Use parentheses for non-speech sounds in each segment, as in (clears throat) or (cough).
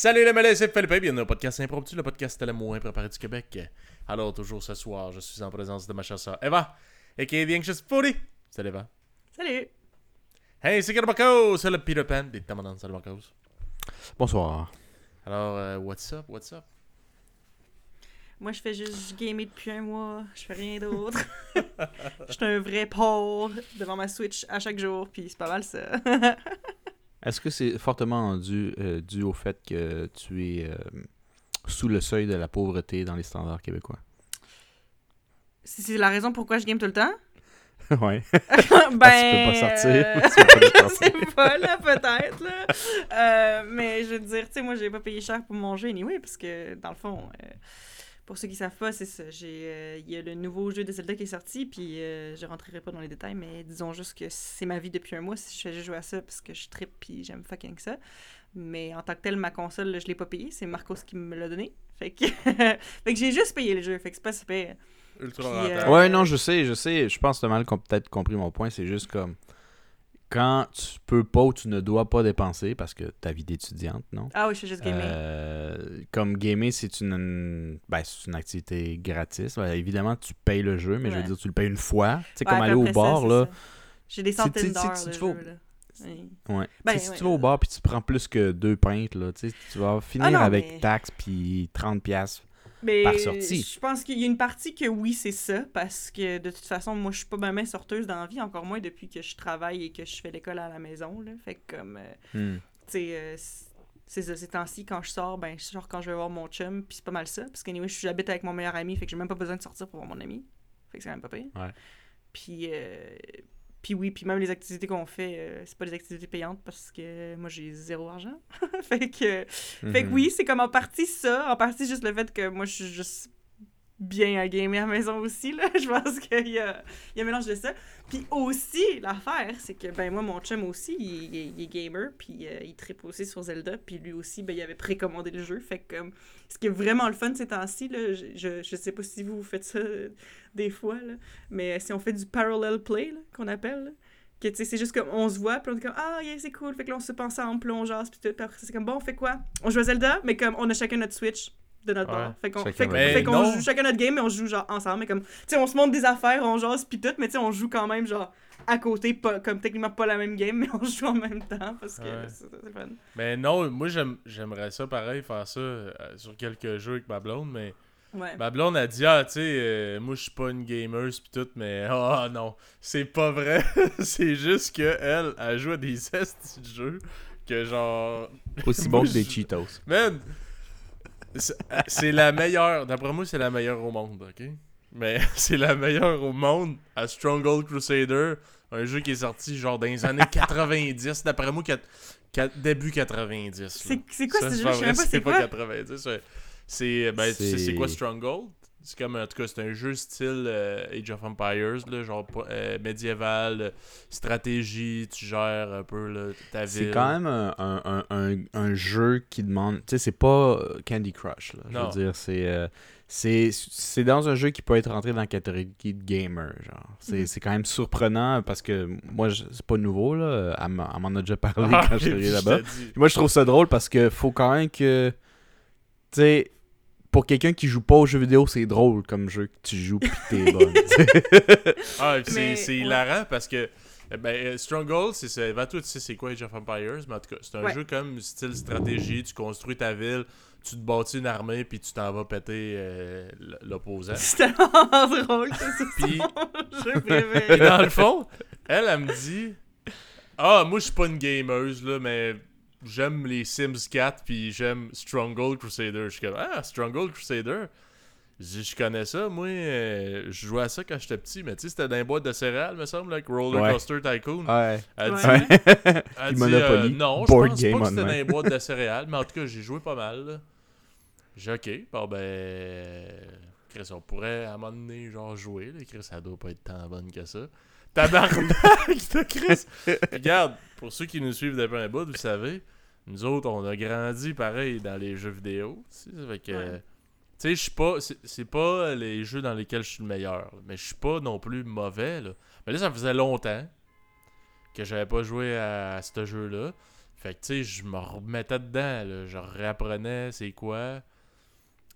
Salut les malais, c'est Philippe, bienvenue au podcast impromptu, le podcast le moins préparé du Québec. Alors, toujours ce soir, je suis en présence de ma chasseur Eva, et qui est bien que Foodie. Salut Eva. Salut! Hey, c'est Marcos, c'est le Peter Pan des Tamadans. Salut Marcos. Bonsoir. Alors, euh, what's up, what's up? Moi, je fais juste gamer depuis un mois. Je fais rien d'autre. (laughs) Je suis un vrai porc devant ma Switch à chaque jour, puis c'est pas mal ça. (laughs) Est-ce que c'est fortement dû, euh, dû au fait que tu es euh, sous le seuil de la pauvreté dans les standards québécois? C'est la raison pourquoi je game tout le temps? (laughs) ouais. (laughs) ben. sortir. euh, Tu peux pas les (laughs) je sortir. sais pas, là, peut-être, là. Euh, mais je veux dire, tu sais, moi, j'ai pas payé cher pour manger, anyway, parce que, dans le fond, euh, pour ceux qui savent pas, c'est ça. J'ai, euh, Il y a le nouveau jeu de Zelda qui est sorti, puis euh, je rentrerai pas dans les détails, mais disons juste que c'est ma vie depuis un mois si je fais juste jouer à ça, parce que je trippe, puis j'aime fucking ça. Mais en tant que tel, ma console, là, je l'ai pas payé, c'est Marcos qui me l'a donné. Fait que, (laughs) fait que j'ai juste payé le jeu, fait que c'est pas super. Ultra Puis, rentable. euh, Ouais, non, je sais, je sais. Je pense que mal com- peut-être compris mon point. C'est juste comme quand tu peux pas ou tu ne dois pas dépenser parce que ta vie d'étudiante, non? Ah oui, je fais juste gamer. Euh, comme gamer, c'est une, ben, c'est une activité gratis. Ouais, évidemment, tu payes le jeu, mais je veux dire, tu le payes une fois. Tu sais, Ouais, comme aller au ça, bar, là. J'ai des Si- si- centaines si- d'heures si de tu jeu, là. Oui. Ouais. Ben, Tu si vas au bar puis tu prends plus que deux pintes, là, tu vas finir non, avec mais- taxes puis 30 pièces. Mais par sortie. Je pense qu'il y a une partie que oui, c'est ça, parce que de toute façon, moi, je suis pas ma main sorteuse dans la vie, encore moins depuis que je travaille et que je fais l'école à la maison. Là. Fait que, comme, euh, Hmm. tu sais, euh, c'est ça, ces temps-ci, quand je sors, ben, je sors quand je vais voir mon chum, puis c'est pas mal ça, parce que, anyway, j'habite avec mon meilleur ami, fait que j'ai même pas besoin de sortir pour voir mon ami. Fait que c'est quand même pas pire. Ouais. Puis, euh, puis oui, puis même les activités qu'on fait, euh, c'est pas des activités payantes parce que moi, j'ai zéro argent. (laughs) fait que. Fait que Mhm. oui, c'est comme en partie ça, en partie juste le fait que moi je suis juste bien à gamer à la maison aussi, là. (laughs) Je pense qu'il y a, y a un mélange de ça. Puis aussi, l'affaire, c'est que ben moi, mon chum aussi, il, est- gamer, puis euh, il tripe aussi sur Zelda, puis lui aussi, ben il avait précommandé le jeu. Fait que comme, ce qui est vraiment le fun ces temps-ci, là, je, je, sais pas si vous faites ça euh, des fois, là, mais si on fait du parallel play, qu'on appelle, que tu sais, c'est juste comme on se voit, puis on est comme ah, yeah, c'est cool, fait que là on se pense ensemble, puis on puis tout, puis après c'est comme bon, on fait quoi? On joue à Zelda, mais comme on a chacun notre Switch de notre. Fait qu'on fait, fait joue chacun notre game, mais on joue genre ensemble, mais comme tu sais, on se montre des affaires, on jase, puis tout, mais tu sais, on joue quand même genre à côté, pas, comme techniquement pas la même game, (laughs) mais on joue en même temps parce que Ouais. c'est c'est fun. Mais non, moi j'aime- j'aimerais ça pareil, faire ça euh, sur quelques jeux avec ma blonde, mais Ouais. ma blonde a dit Ah, tu sais, euh, moi je suis pas une gamer pis tout, mais (laughs) ah non, c'est pas vrai. (laughs) c'est juste que elle, elle joue à des estis de jeux que genre. Aussi bon que des Cheetos. Man, c'est la meilleure. D'après moi, c'est la meilleure au monde, ok? Mais (laughs) c'est la meilleure au monde à Stronghold Crusader, un jeu qui est sorti genre dans les années (laughs) 90. D'après moi, début 90. là. C'est quoi Ça, ce c'est jeu? pas Je sais même pas c'est pas quoi. 90. ouais. C'est ben, tu sais, c'est C'est- quoi Stronghold? C'est comme en tout cas c'est un jeu style euh, Age of Empires là, genre euh, médiéval, euh, stratégie, tu gères un peu là, ta ville. C'est quand même un, un, un, jeu qui demande. Tu sais, c'est pas Candy Crush. Là, je veux dire, c'est. euh, c'est c'est dans un jeu qui peut être rentré dans la catégorie de gamer. genre. C'est Mhm. quand même surprenant parce que moi, c'est pas nouveau. Là. Elle m'en a déjà parlé (laughs) Ah, quand je suis là-bas. Moi, je trouve ça drôle parce que faut quand même que. Tu sais, pour quelqu'un qui joue pas aux jeux vidéo, c'est drôle comme jeu que tu joues pis t'es (laughs) bonne. Ah, puis c'est ouais. hilarant parce que eh ben, euh, Stronghold, c'est ça. Va toi, tu sais c'est quoi Age of Empires, mais en tout cas, c'est un Ouais. jeu comme style stratégie. Tu construis ta ville, tu te bâtis une armée, puis tu t'en vas péter euh, l'opposant. C'est tellement (laughs) drôle que c'est Puis- jeu préféré. dans le fond, elle, elle me dit Ah, moi, je suis pas une gameuse, là, mais j'aime les Sims 4, puis j'aime Stronghold Crusader. Je suis comme Ah, Stronghold Crusader? Je dis, je connais ça, moi, euh, je jouais à ça quand j'étais petit, mais tu sais, c'était dans les boîtes de céréales, me semble, like Roller Ouais. Coaster Tycoon. ouais. Elle dit, Ouais. Elle (laughs) dit, euh, non, je pense game pas que c'était dans les boîtes de (laughs) céréales, mais en tout cas, j'ai joué pas mal. J'ai dit, ok, bon ben. Chris, on pourrait à un moment donné, genre, jouer. Là. Chris, ça doit pas être tant bonne que ça. Tabarnak de Chris! (laughs) Regarde, pour ceux qui nous suivent depuis un bout, vous savez, nous autres, on a grandi pareil dans les jeux vidéo. tu sais, ça fait que. Ouais. Tu sais, je suis pas. c'est- C'est pas les jeux dans lesquels je suis le meilleur. Mais je suis pas non plus mauvais. Là. Mais là, ça faisait longtemps que j'avais pas joué à, ce jeu-là. Fait que, tu sais, je me remettais dedans, là. Je réapprenais c'est quoi,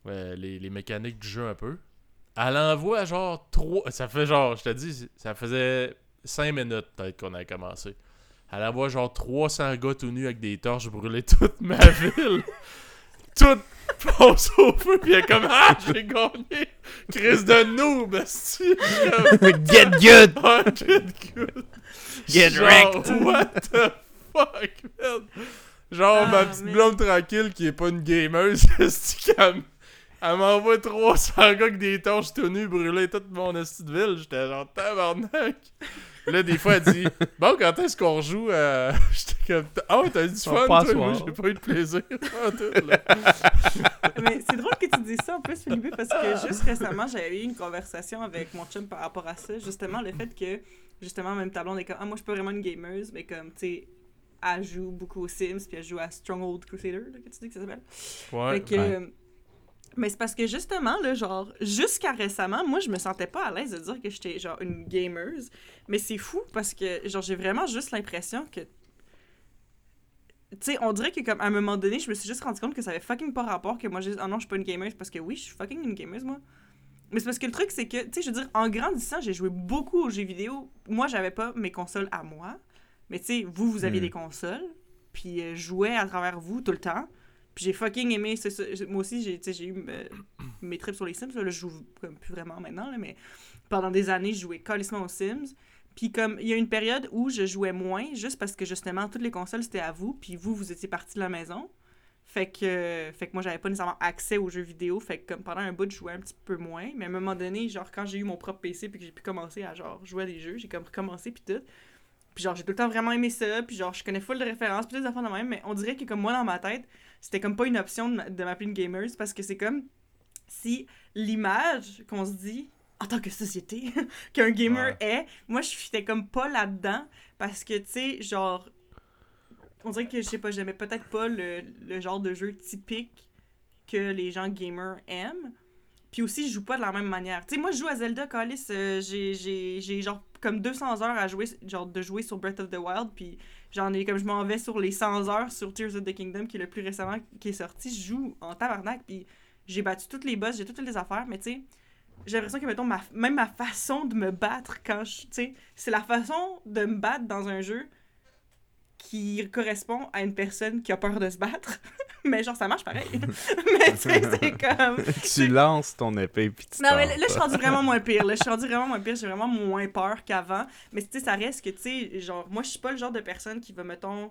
euh, les, les mécaniques du jeu un peu. Elle envoie genre 3. Ça fait genre, je te dis, ça faisait 5 minutes peut-être qu'on a commencé. Elle envoie genre 300 gars tout nus avec des torches brûler toute ma (laughs) ville. Tout passe au feu, pis elle est comme Ah, j'ai gagné! Crise de noob! (laughs) Get good! Ah, get good! Get Genre, wrecked! What the fuck, man? Genre, ma Ah, petite mais- blonde tranquille qui est pas une gameuse, (laughs) esti, qu'elle elle m'envoie 300 gars avec des torches tout nus brûler toute mon esti de ville. J'étais genre tabarnak. Là, des fois, elle dit Bon, quand est-ce qu'on rejoue à. (laughs) J'étais comme Ah, ouais, t'as eu du On fun, toi. Moi, j'ai pas eu de plaisir. (laughs) (laughs) Mais c'est drôle que tu dises ça en plus, Philippe, parce que juste récemment, j'avais eu une conversation avec mon chum par rapport à ça. Justement, le fait que, justement, même ta blonde est comme, ah, moi, je suis pas vraiment une gameuse, mais comme, tu sais, elle joue beaucoup aux Sims, puis elle joue à Stronghold Crusader, là, que tu dis que ça s'appelle. Ouais. Fait que, ouais. Mais c'est parce que justement, là, genre, jusqu'à récemment, moi, je me sentais pas à l'aise de dire que j'étais, genre, une gameuse. Mais c'est fou parce que, genre, j'ai vraiment juste l'impression que. Tu sais, on dirait que, comme, à un moment donné, je me suis juste rendu compte que ça avait fucking pas rapport que moi, je Ah non, je suis pas une gameuse parce que oui, je suis fucking une gameuse, moi. Mais c'est parce que le truc, c'est que, tu sais, je veux dire, en grandissant, j'ai joué beaucoup aux jeux vidéo. Moi, j'avais pas mes consoles à moi. Mais tu sais, vous, vous aviez Hmm. des consoles. Puis euh, je jouais à travers vous tout le temps. Puis j'ai fucking aimé. c'est ça. Moi aussi, j'ai eu mes trips sur les Sims. Là, je joue comme plus vraiment maintenant. Là, mais pendant des années, je jouais calissement aux Sims. Puis comme il y a une période où je jouais moins, juste parce que justement, toutes les consoles, c'était à vous. Puis vous, vous étiez partis de la maison. Fait que, fait que moi, j'avais pas nécessairement accès aux jeux vidéo. Fait que comme pendant un bout, je jouais un petit peu moins. Mais à un moment donné, genre quand j'ai eu mon propre PC puis que j'ai pu commencer à genre jouer à des jeux, j'ai comme recommencé puis tout. Puis genre, j'ai tout le temps vraiment aimé ça. Puis genre, je connais full de références, puis des affaires de même. Mais on dirait que comme moi, dans ma tête, c'était comme pas une option de m'a- de m'appeler une gamer. Parce que c'est comme si l'image qu'on se dit en tant que société (laughs) qu'un gamer est, moi, je fitais comme pas là-dedans. Parce que, tu sais, genre, on dirait que, je sais pas, j'aimais peut-être pas le, le genre de jeu typique que les gens gamers aiment. Puis aussi, je joue pas de la même manière. Tu sais, moi, je joue à Zelda, Callis, euh, j'ai- genre comme 200 heures à jouer, genre de jouer sur Breath of the Wild, puis j'en ai comme je m'en vais sur les 100 heures sur Tears of the Kingdom, qui est le plus récemment qui est sorti. Je joue en tabarnak, puis j'ai battu toutes les boss, j'ai toutes les affaires, mais tu sais, j'ai l'impression que, mettons, ma, même ma façon de me battre quand je. Tu sais, c'est la façon de me battre dans un jeu qui correspond à une personne qui a peur de se battre. (laughs) mais genre, ça marche pareil. (laughs) (laughs) mais tu sais, c'est comme. tu lances ton épée puis tu Non, mais là, je suis rendu vraiment moins pire. Là, je suis rendu vraiment moins pire. J'ai vraiment moins peur qu'avant. Mais tu sais, ça reste que, tu sais, genre, moi, je suis pas le genre de personne qui va, mettons,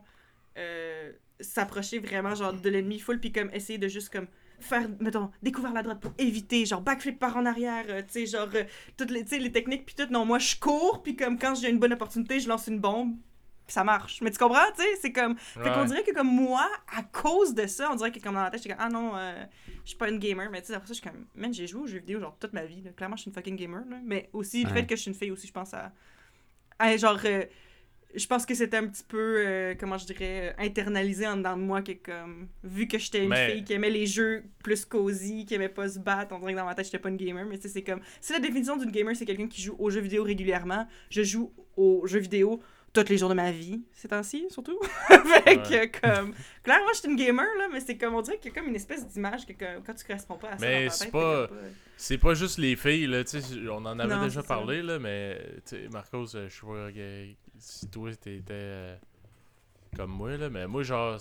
euh, s'approcher vraiment, genre, de l'ennemi full, puis comme essayer de juste, comme, faire, mettons, découvrir la droite pour éviter, genre, backflip par en arrière, euh, tu sais, genre, euh, toutes les, tu sais, les techniques, puis tout. Non, moi, je cours, puis comme, quand j'ai une bonne opportunité, je lance une bombe, puis ça marche. Mais tu comprends, tu sais, c'est comme. Fait qu'on Ouais. dirait que comme moi, à cause de ça, on dirait que comme dans la tête, j'étais comme ah non, euh, je suis pas une gamer, mais tu sais après ça je suis comme man, j'ai joué aux jeux vidéo genre toute ma vie, là. clairement je suis une fucking gamer là. mais aussi le Ouais. fait que je suis une fille aussi, je pense à, à genre euh, je pense que c'était un petit peu euh, comment je dirais internalisé en dedans de moi que comme vu que j'étais une Mais- fille qui aimait les jeux plus cosy, qui aimait pas se battre, on dirait que dans ma tête j'étais pas une gamer, mais tu sais c'est comme si la définition d'une gamer c'est quelqu'un qui joue aux jeux vidéo régulièrement, je joue aux jeux vidéo tous les jours de ma vie, ces temps-ci, surtout. (laughs) fait que, comme, clairement, je suis une gamer, là, mais c'est comme, on dirait qu'il y a comme une espèce d'image que, que- quand tu corresponds pas à ça Mais c'est pas- C'est pas juste les filles, là, tu sais, on en avait Non, déjà ça. parlé, là, mais, tu sais, Marcos, euh, je sais pas que- si toi t'étais euh, comme moi, là, mais moi, genre,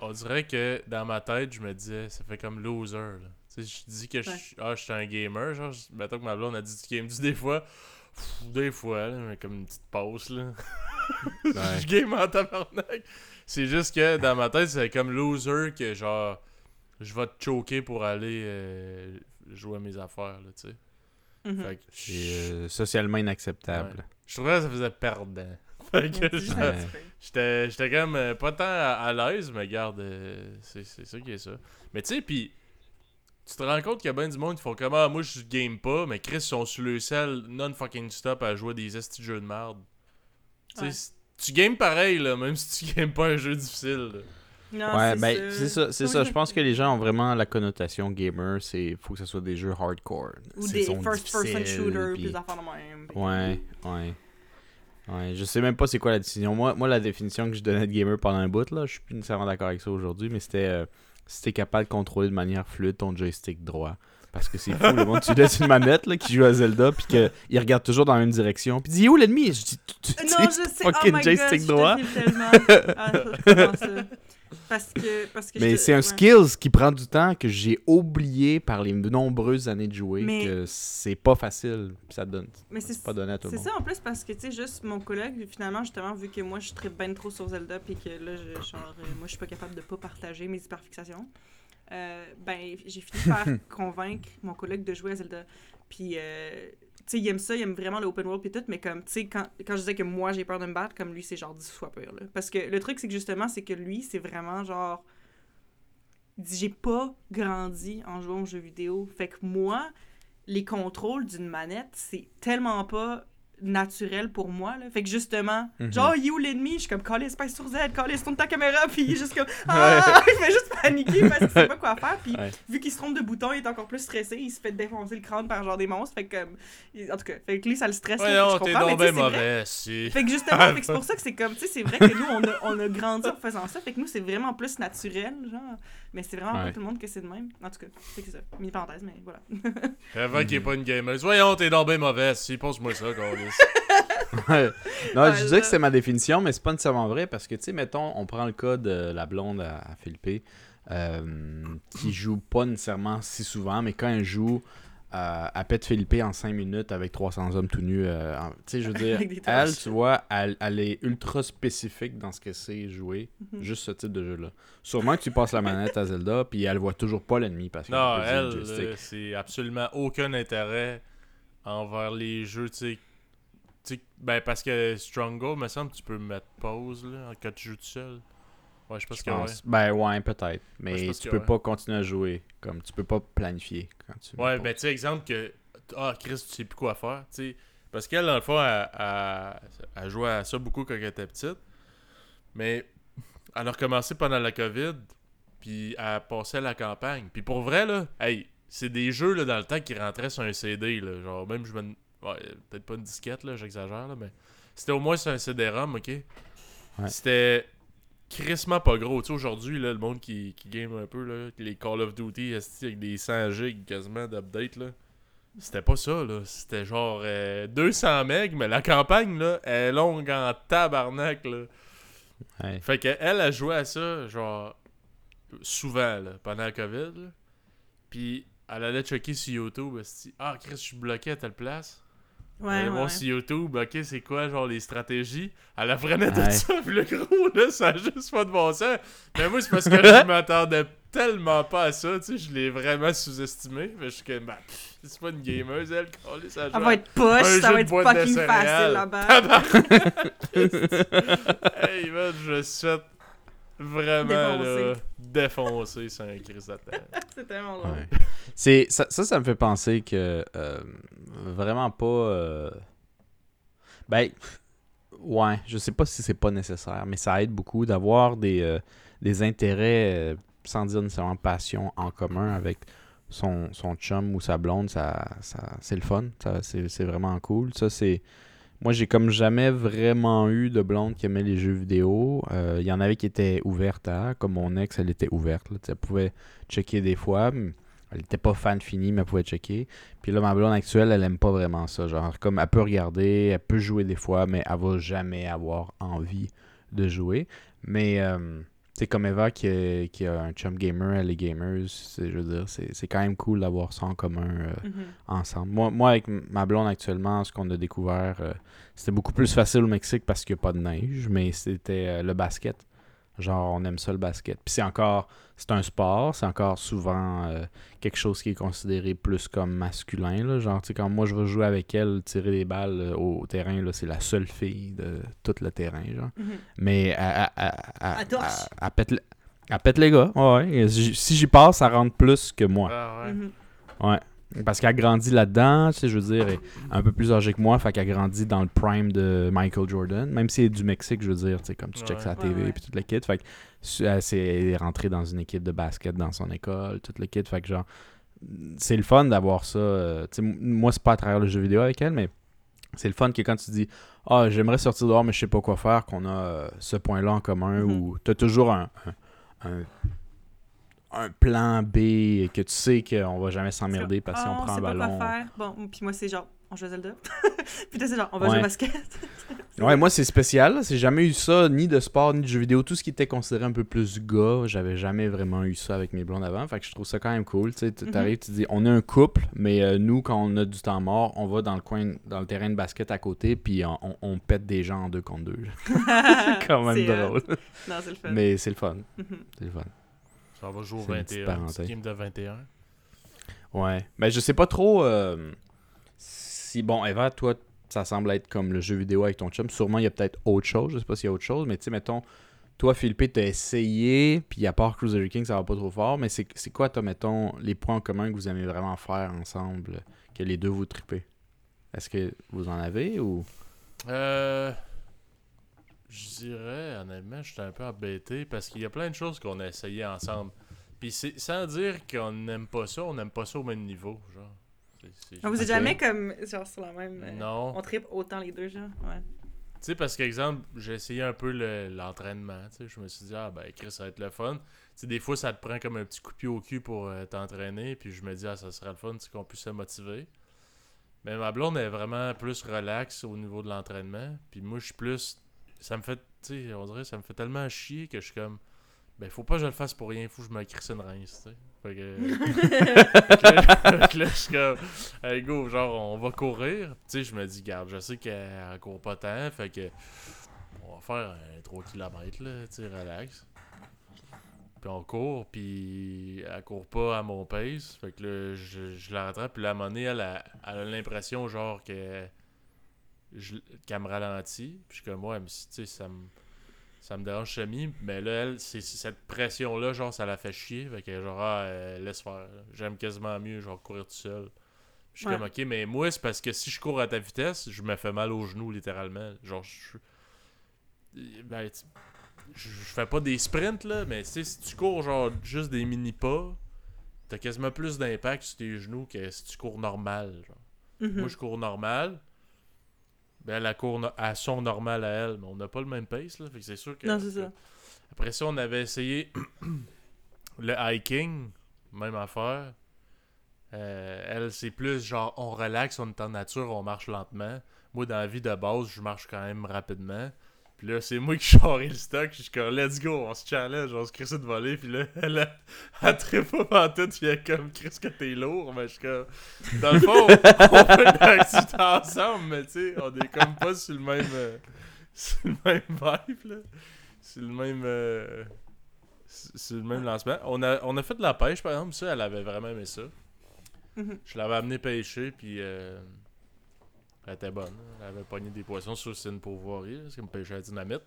on dirait que dans ma tête, je me disais, ça fait comme loser, là. Tu sais, je dis que je Ouais. suis ah, je suis un gamer, genre, mettons que ma blonde a dit, tu games-tu des fois? Pff, Des fois, là, mais comme une petite pause, là. (laughs) Ouais. je game en tabarnak. C'est juste que dans ma tête, c'est comme loser que genre je vais te choquer pour aller euh, jouer à mes affaires là, tu sais. C'est euh, socialement inacceptable. je trouvais que ça faisait perdant. (laughs) Fait que j'étais- comme euh, pas tant à, à l'aise, mais garde euh, c'est c'est ça qui est ça. Mais tu sais puis tu te rends compte qu'il y a bien du monde qui font comme ah, moi je game pas, mais Chris ils sont sur le sel non fucking stop à jouer des estis de jeux de merde. Tu Ouais. games pareil là, même si tu games pas un jeu difficile. là. Non, ouais, c'est ben, c'est ça, c'est ça. Je pense que les gens ont vraiment la connotation gamer, c'est faut que ce soit des jeux hardcore. Ou des first-person shooters, puis- des affaires de même. Ouais, ouais. Ouais, je sais même pas c'est quoi la décision. Moi, moi, la définition que je donnais de gamer pendant un bout, là, je suis plus nécessairement d'accord avec ça aujourd'hui, mais c'était euh, si t'es capable de contrôler de manière fluide ton joystick droit. Parce que c'est fou, le monde, tu laisses une manette là, qui joue à Zelda, puis qu'il regarde toujours dans la même direction, puis il dit où l'ennemi? Je dis, tu, tu, Non, je sais. oh my joystick God, droit. Je te file tellement. Ah, comment ça? Parce que, parce que Mais c'est un ouais. skills qui prend du temps que j'ai oublié par les nombreuses années de jouer, Mais- que c'est pas facile, ça donne. Mais c'est C'est pas donné à tout le C'est monde. ça en plus parce que tu sais juste mon collègue finalement justement vu que moi je tripe ben trop sur Zelda puis que là je, genre euh, moi je suis pas capable de pas partager mes hyperfixations. Euh, ben j'ai fini par (laughs) convaincre mon collègue de jouer à Zelda. Puis euh, tu sais il aime ça, il aime vraiment l'open world puis tout mais comme tu sais quand, quand je disais que moi j'ai peur de me battre comme lui c'est genre 10 fois pire là. Parce que le truc c'est que justement c'est que lui c'est vraiment genre j'ai pas grandi en jouant aux jeux vidéo. Fait que moi les contrôles d'une manette, c'est tellement pas naturel pour moi. Là. Fait que justement, Mhm. genre, il est où l'ennemi? Je suis comme, calisse, passe sur Z, calisse, tourne ta caméra, puis il est juste comme, ah! (laughs) Il fait juste paniquer parce qu'il sait pas quoi faire, puis Ouais. vu qu'il se trompe de bouton, il est encore plus stressé, il se fait défoncer le crâne par genre des monstres, fait que, en tout cas, fait que lui, ça le stresse. Voyons, je t'es donc vrai. mauvais, si. Fait que justement, c'est pour (laughs) ça que c'est comme, tu sais, c'est vrai que nous, on a, on a grandi en faisant ça, fait que nous, c'est vraiment plus naturel, genre, mais c'est vraiment Ouais. pas tout le monde que c'est de même. En tout cas, c'est que ça. Mini parenthèse, mais voilà. (laughs) Avant qu'il ait pas une gamer. Voyons, t'es donc bien mauvais, si. Pose-moi ça. (laughs) Ouais. non, Ouais, je disais que c'est ma définition, mais c'est pas nécessairement vrai parce que, tu sais, mettons, on prend le cas de la blonde à, à Philippe, euh, qui joue pas nécessairement si souvent, mais quand elle joue, euh, elle pète Philippe en 5 minutes avec 300 hommes tout nus. euh, tu sais, je veux (laughs) dire, elle, tu vois, elle, elle est ultra spécifique dans ce que c'est jouer, Mhm. juste ce type de jeu-là. Sûrement que tu passes la manette à Zelda, (laughs) puis elle voit toujours pas l'ennemi parce qu'elle Non, elle, c'est absolument aucun intérêt envers les jeux, tu sais. Tu sais, Ben, parce que Stronghold, me semble, tu peux mettre pause, là, quand tu joues tout seul. Ouais, je pense Je que ouais. pense. Ben ouais, peut-être. Mais pense tu peux ouais. pas continuer à jouer. Comme tu peux pas planifier quand tu. Ouais, ben, tu sais, exemple que. Ah, Chris, tu sais plus quoi faire, sais. Parce qu'elle, dans le fond, elle, elle, elle jouait à ça beaucoup quand elle était petite. Mais elle a recommencé pendant la COVID, puis elle passait la campagne. Puis pour vrai, là, hey, c'est des jeux, là, dans le temps qui rentraient sur un CD, là. Genre, même, je me. Ouais, peut-être pas une disquette, là, j'exagère, là, mais. C'était au moins sur un CD-ROM, ok? C'était crissement pas gros. Tu sais, aujourd'hui, le monde qui, qui game un peu, là, les Call of Duty, avec des 100 gigs quasiment d'update, là. C'était pas ça, là. C'était genre euh, 200 megs, mais la campagne, là, elle est longue en tabarnak, là. Fait qu'elle, elle a joué à ça, genre, souvent, là, pendant la COVID, là. Puis, elle allait checker sur YouTube, esti. Ah, Chris, je suis bloqué à telle place. Ouais, Allez ouais, voir ouais. sur YouTube, ok, c'est quoi, genre, les stratégies? Elle apprenait tout Ouais. (laughs) ça, puis le gros, là, ça a juste pas de bon sens. Mais moi, c'est parce que je m'attendais tellement pas à ça, tu sais, je l'ai vraiment sous-estimé. Mais je suis comme, bah, c'est pas une gameuse, elle, calée, ça à- va être push, ça va de être boîte de fucking céréales. facile là-bas. (laughs) hey, man, je souhaite vraiment, là, défoncer sur un crise de terre. (laughs) C'est tellement drôle. Ouais. C'est ça, ça, ça me fait penser que euh, vraiment pas. euh, Ben, ouais, je sais pas si c'est pas nécessaire, mais ça aide beaucoup d'avoir des, euh, des intérêts, euh, sans dire nécessairement passion, en commun avec son, son chum ou sa blonde. Ça, ça, c'est le fun, ça, c'est, c'est vraiment cool. Ça, c'est. Moi, j'ai comme jamais vraiment eu de blonde qui aimait les jeux vidéo. Euh, Il y en avait qui étaient ouvertes à, comme mon ex, elle était ouverte. Elle pouvait checker des fois. Elle était pas fan fini, mais elle pouvait checker. Puis là, ma blonde actuelle, elle aime pas vraiment ça. Genre, comme elle peut regarder, elle peut jouer des fois, mais elle va jamais avoir envie de jouer. Mais, euh, c'est comme Eva qui a, qui a un chum gamer, elle est gamers. c'est- Je veux dire, c'est c'est quand même cool d'avoir ça en commun euh, Mhm. ensemble. Moi, moi, avec ma blonde actuellement, ce qu'on a découvert, euh, c'était beaucoup plus facile au Mexique parce qu'il n'y a pas de neige, mais c'était euh, le basket. Genre, on aime ça le basket. Puis c'est encore, c'est un sport, c'est encore souvent euh, quelque chose qui est considéré plus comme masculin. Là. Genre, tu sais, quand moi je vais jouer avec elle, tirer des balles euh, au, au terrain, là, c'est la seule fille de tout le terrain. Genre. Mais elle, pète, le- elle pète les gars. Ouais, ouais. Si si j'y passe, ça rentre plus que moi. Ah, ouais. Mhm. Parce qu'elle grandit là-dedans, tu sais, je veux dire, elle est un peu plus âgée que moi, fait qu'elle grandit dans le prime de Michael Jordan, même si elle est du Mexique, je veux dire, tu sais, comme tu checks Ouais. sa Ouais, TV ouais. puis toute le kit, fait que elle, est rentrée dans une équipe de basket dans son école, tout le kit, fait que genre, c'est le fun d'avoir ça, euh, tu sais, moi c'est pas à travers le jeu vidéo avec elle, mais c'est le fun que quand tu dis Ah, j'aimerais sortir dehors, mais je sais pas quoi faire, qu'on a euh, ce point-là en commun Mhm. où tu as toujours un, un, un- un plan B et que tu sais qu'on va jamais s'emmerder parce que si Ah, on prend un pas ballon. quoi faire. Bon, puis moi, c'est genre, on joue à Zelda. (laughs) puis c'est genre, on va jouer Ouais. au basket. (laughs) Ouais, moi c'est spécial. C'est jamais eu ça, ni de sport, ni de jeux vidéo. Tout ce qui était considéré un peu plus gars, j'avais jamais vraiment eu ça avec mes blondes avant. Fait que je trouve ça quand même cool. Tu sais, t- Mhm. tu dis, on est un couple, mais euh, nous, quand on a du temps mort, on va dans le coin, dans le terrain de basket à côté, puis on, on- on pète des gens en deux contre deux. (laughs) c'est quand même euh, drôle. Non, c'est le fun. Mais c'est le fun. Mhm. C'est le fun. Ça va jouer au C'est une petite 21. parenthèse. Petite game de 21. Ouais. Mais je sais pas trop euh, si, bon, Eva, toi, ça semble être comme le jeu vidéo avec ton chum. Sûrement, il y a peut-être autre chose. Je sais pas s'il y a autre chose, mais tu sais, mettons, toi, Philippe, t'as essayé, puis à part Cruiser King, ça va pas trop fort, mais c'est c'est quoi, toi, mettons, les points en commun que vous aimez vraiment faire ensemble, que les deux vous tripez? Est-ce que vous en avez ou? Euh. Je dirais, honnêtement, j'étais un peu embêté parce qu'il y a plein de choses qu'on a essayé ensemble. Puis c'est sans dire qu'on n'aime pas ça, on n'aime pas ça au même niveau, genre. C'est- c'est- Ah, vous êtes Ok. jamais comme, genre, sur la même. euh, Non. On tripe autant les deux, genre. Ouais. Tu sais, parce qu'exemple, j'ai essayé un peu le- l'entraînement. tu sais. Je me suis dit, ah ben, Chris, ça va être le fun. Tu sais, des fois, ça te prend comme un petit coup de pied au cul pour euh, t'entraîner. Puis je me dis, ah, ça serait le fun, tu sais, qu'on puisse se motiver. Mais ma blonde est vraiment plus relax au niveau de l'entraînement. Puis moi, je suis plus. Ça me fait, tu sais, on dirait, ça me fait tellement chier que je suis comme, ben, faut pas que je le fasse pour rien, faut que je me crisse une rince, tu sais. Fait que. (laughs) (laughs) Là, je suis comme, hey go, genre, on va courir. Tu sais, je me dis, garde, je sais qu'elle court pas tant, fait que on va faire un 3 km, là, tu sais, relax. Puis on court, puis elle court pas à mon pace. Fait que là, je, je la rattrape, puis la monnaie, elle, a- elle a l'impression, genre, que qu'elle me ralentit. Puis je suis comme, ouais, mais tu sais, ça me. Ça me dérange semi, mais là, elle, c'est cette pression-là, genre, ça la fait chier. Fait que, genre, ah, euh, laisse faire. J'aime quasiment mieux, genre, courir tout seul. Je suis Ouais. comme, ok, mais moi, c'est parce que si je cours à ta vitesse, je me fais mal aux genoux, littéralement. Genre, je. Ben, tu- je fais pas des sprints, là, mais tu sais, si tu cours, genre, juste des mini-pas, t'as quasiment plus d'impact sur tes genoux que si tu cours normal, genre. Mhm. Moi, je cours normal. Ben, court no- à son normal à elle, mais on n'a pas le même pace, là. Fait que c'est sûr que. Non, c'est ça. Après ça, on avait essayé (clears throat) le hiking, même affaire. Euh, elle, c'est plus genre, on relaxe, on est en nature, on marche lentement. Moi, dans la vie de base, je marche quand même rapidement. Puis là, c'est moi qui charrie le stock. Je suis comme, let's go, on se challenge, on se crée ça de voler. Puis là, elle, elle, elle tripe pas en tête, puis elle comme, Chris, que t'es lourd. Mais je suis comme, dans le fond, (laughs) on fait l'activité ensemble, mais tu sais, on est comme pas sur le même, euh, sur le même vibe, là. C'est le même. euh, c'est le même lancement. On a, on a fait de la pêche, par exemple. Ça, elle avait vraiment aimé ça. Mhm. Je l'avais amené pêcher, puis euh, elle était bonne. Elle avait pogné des poissons sur une pourvoirie. C'est comme pêcher à la dynamite.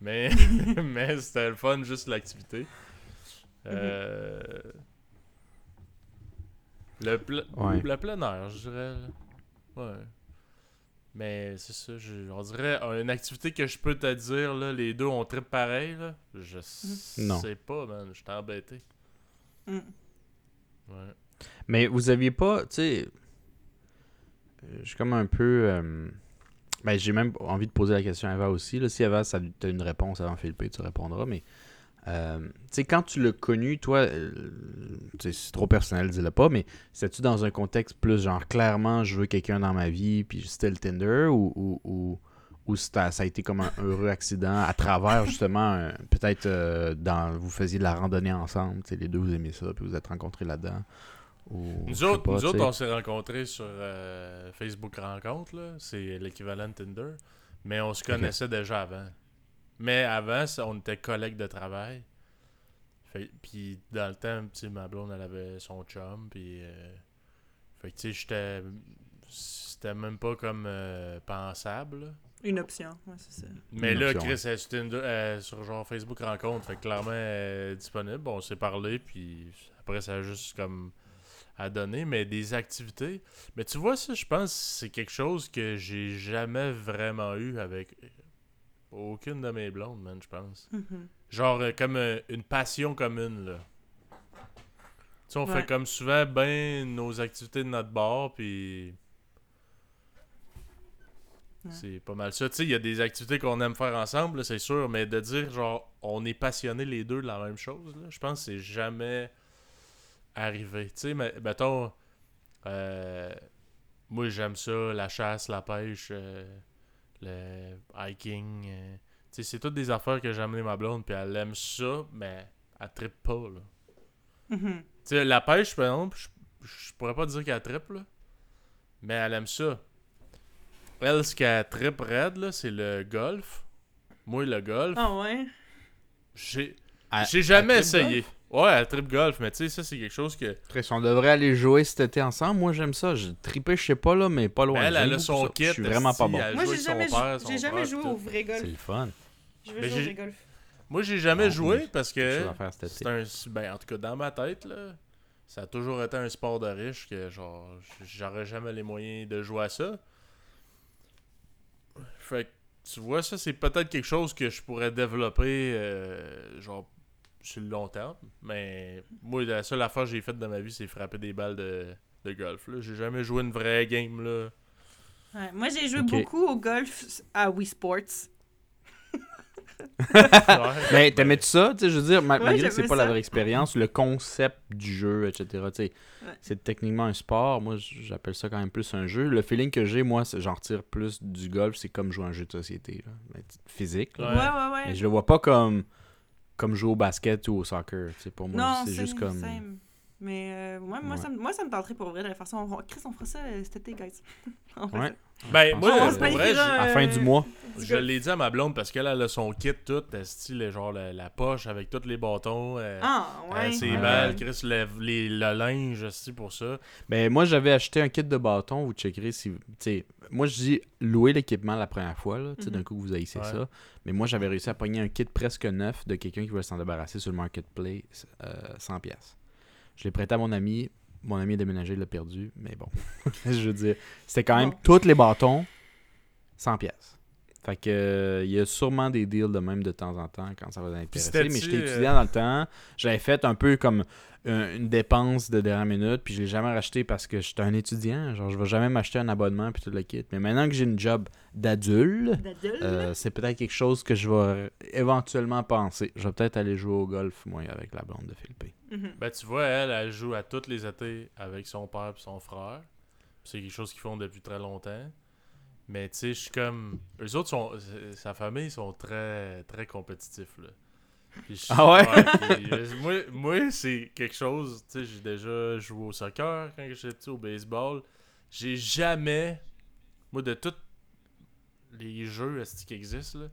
Mais, (laughs) (laughs) mais c'était le fun, juste l'activité. Euh, le, Ouais. le plein air, je dirais. Ouais. Mais c'est ça, je- on dirait une activité que je peux te dire, là, les deux ont trip pareil, là. Je Non. sais pas, man. Je suis embêté. Mm. Ouais. Mais vous aviez pas, tu sais. Je suis comme un peu. euh, Ben, j'ai même envie de poser la question à Eva aussi. Là. Si Eva, ça as une réponse avant Philippe, tu répondras. Mais, euh, tu sais, quand tu l'as connu, toi, euh, tu c'est trop personnel, dis-le pas, mais c'était-tu dans un contexte plus genre clairement, je veux quelqu'un dans ma vie, puis c'était le Tinder, ou, ou, ou, ça a été comme un heureux accident à travers justement, peut-être euh, dans vous faisiez de la randonnée ensemble, tu les deux vous aimez ça, puis vous êtes rencontrés là-dedans? Ou, Nous autres, pas, nous autres on s'est rencontrés sur euh, Facebook Rencontre, là. c'est l'équivalent de Tinder, mais on se connaissait déjà avant. Mais avant, ça, on était collègues de travail. Fait- Puis dans le temps, ma blonde, elle avait son chum, puis... euh, fait que, tu sais, j'étais... C'était même pas comme euh, pensable, là. Une option, ouais, c'est ça. Mais Une là, option, Chris, elle est sur, Tinder- elle est sur genre Facebook Rencontre, fait que clairement, elle est disponible. On s'est parlé, puis après, ça a juste comme à donner, mais des activités. Mais tu vois, ça, je pense que c'est quelque chose que j'ai jamais vraiment eu avec aucune de mes blondes, man, je pense. Mhm. Genre, euh, comme euh, une passion commune, là. Tu sais, on Ouais. fait comme souvent ben nos activités de notre bord, puis. Ouais. C'est pas mal ça. Tu sais, il y a des activités qu'on aime faire ensemble, c'est sûr, mais de dire, genre, on est passionnés les deux de la même chose, là, je pense que c'est jamais arrivé. Tu sais, mais- mettons, euh, moi j'aime ça, la chasse, la pêche, euh, le hiking. euh, tu sais, c'est toutes des affaires que j'ai amené ma blonde, puis elle aime ça, mais elle trippe pas, là. Mhm. Tu sais, la pêche, par exemple, je, je pourrais pas dire qu'elle trippe, là. Mais elle aime ça. Elle, ce qu'elle trippe raide, là, c'est le golf. Moi, le golf, Ah ouais? j'ai j'ai jamais essayé. Ouais, elle trippe golf, mais tu sais, ça, c'est quelque chose que. Chris, on devrait aller jouer cet été ensemble. Moi, j'aime ça. J'ai trippé, je sais pas, là, mais pas loin. Elle, elle a son ça. kit. Je suis vraiment pas bon. elle Moi, joue j'ai avec son jamais, père, jou- jamais joué au vrai golf. C'est le fun. Je veux Mais jouer au vrai golf. Moi, j'ai jamais Bon, joué parce que. chose à faire cet été? C'est un. Ben, en tout cas, dans ma tête, là, ça a toujours été un sport de riche que, genre, j'aurais jamais les moyens de jouer à ça. Fait que, tu vois, ça, c'est peut-être quelque chose que je pourrais développer, euh, genre, sur le long terme. Mais moi, la seule affaire que j'ai faite dans ma vie, c'est frapper des balles de, de golf. là. J'ai jamais joué une vraie game, là. Ouais, Moi, j'ai joué beaucoup au golf à Wii Sports. Mais t'aimais-tu ça? Tu sais, je veux dire, ma- Ouais, malgré que c'est pas la vraie expérience, le concept du jeu, etc. tu sais, Ouais. C'est techniquement un sport. Moi, j'appelle ça quand même plus un jeu. Le feeling que j'ai, moi, c'est- j'en retire plus du golf. C'est comme jouer à un jeu de société. là. Mais physique. là. Ouais, Ouais. ouais, ouais. Mais je le vois pas comme, comme jouer au basket ou au soccer. sais, Pour moi, c'est juste comme. same. Mais euh, moi, moi, Ouais. ça, me- moi, ça me tenterait pour vrai de le faire ça. On, va- Chris, on fera ça euh, cet été, guys. (laughs) on Ouais. ça. Ben, On moi, se pour planifiera, vrai, À la fin du mois. Je l'ai dit à ma blonde parce qu'elle elle a son kit tout, style genre la, la poche avec tous les bâtons, euh, Ah, euh, ouais. ses Ouais. balles, Chris, le, les- le linge, esti, pour ça. Ben, moi, j'avais acheté un kit de bâton. Vous checkerez si. tu sais, moi, je dis louer l'équipement la première fois. Là, tu sais, D'un Mhm. coup, vous haïssez Ouais. ça. Mais moi, j'avais réussi à pogner un kit presque neuf de quelqu'un qui voulait s'en débarrasser sur le marketplace. euh, 100$. pièces. Je l'ai prêté à mon ami. Mon ami a déménagé, il l'a perdu. Mais bon. (laughs) (laughs) je veux dire, c'était quand même tous les bâtons 100$. pièces. Fait que euh, il y a sûrement des deals de même de temps en temps quand ça va intéresser. c'était-tu, Mais j'étais euh, étudiant dans le temps. J'avais fait un peu comme une dépense de dernière minute, puis je l'ai jamais racheté parce que j'étais un étudiant. Genre, je vais jamais m'acheter un abonnement puis tout le kit. Mais maintenant que j'ai une job d'adulte, D'adulte? euh, c'est peut-être quelque chose que je vais éventuellement penser. Je vais peut-être aller jouer au golf, moi, avec la blonde de Philippe. Mhm. Ben, tu vois, elle, elle joue à tous les étés avec son père et son frère. C'est quelque chose qu'ils font depuis très longtemps. Mais tu sais, je suis comme. Eux autres, sont, sa famille, sont très, très compétitifs. Là. Puis je- Ah ouais? (laughs) puis, euh, moi, moi c'est quelque chose. Tu sais, j'ai déjà joué au soccer quand j'étais petit, au baseball. J'ai jamais. Moi, de tous les jeux qui existent, là,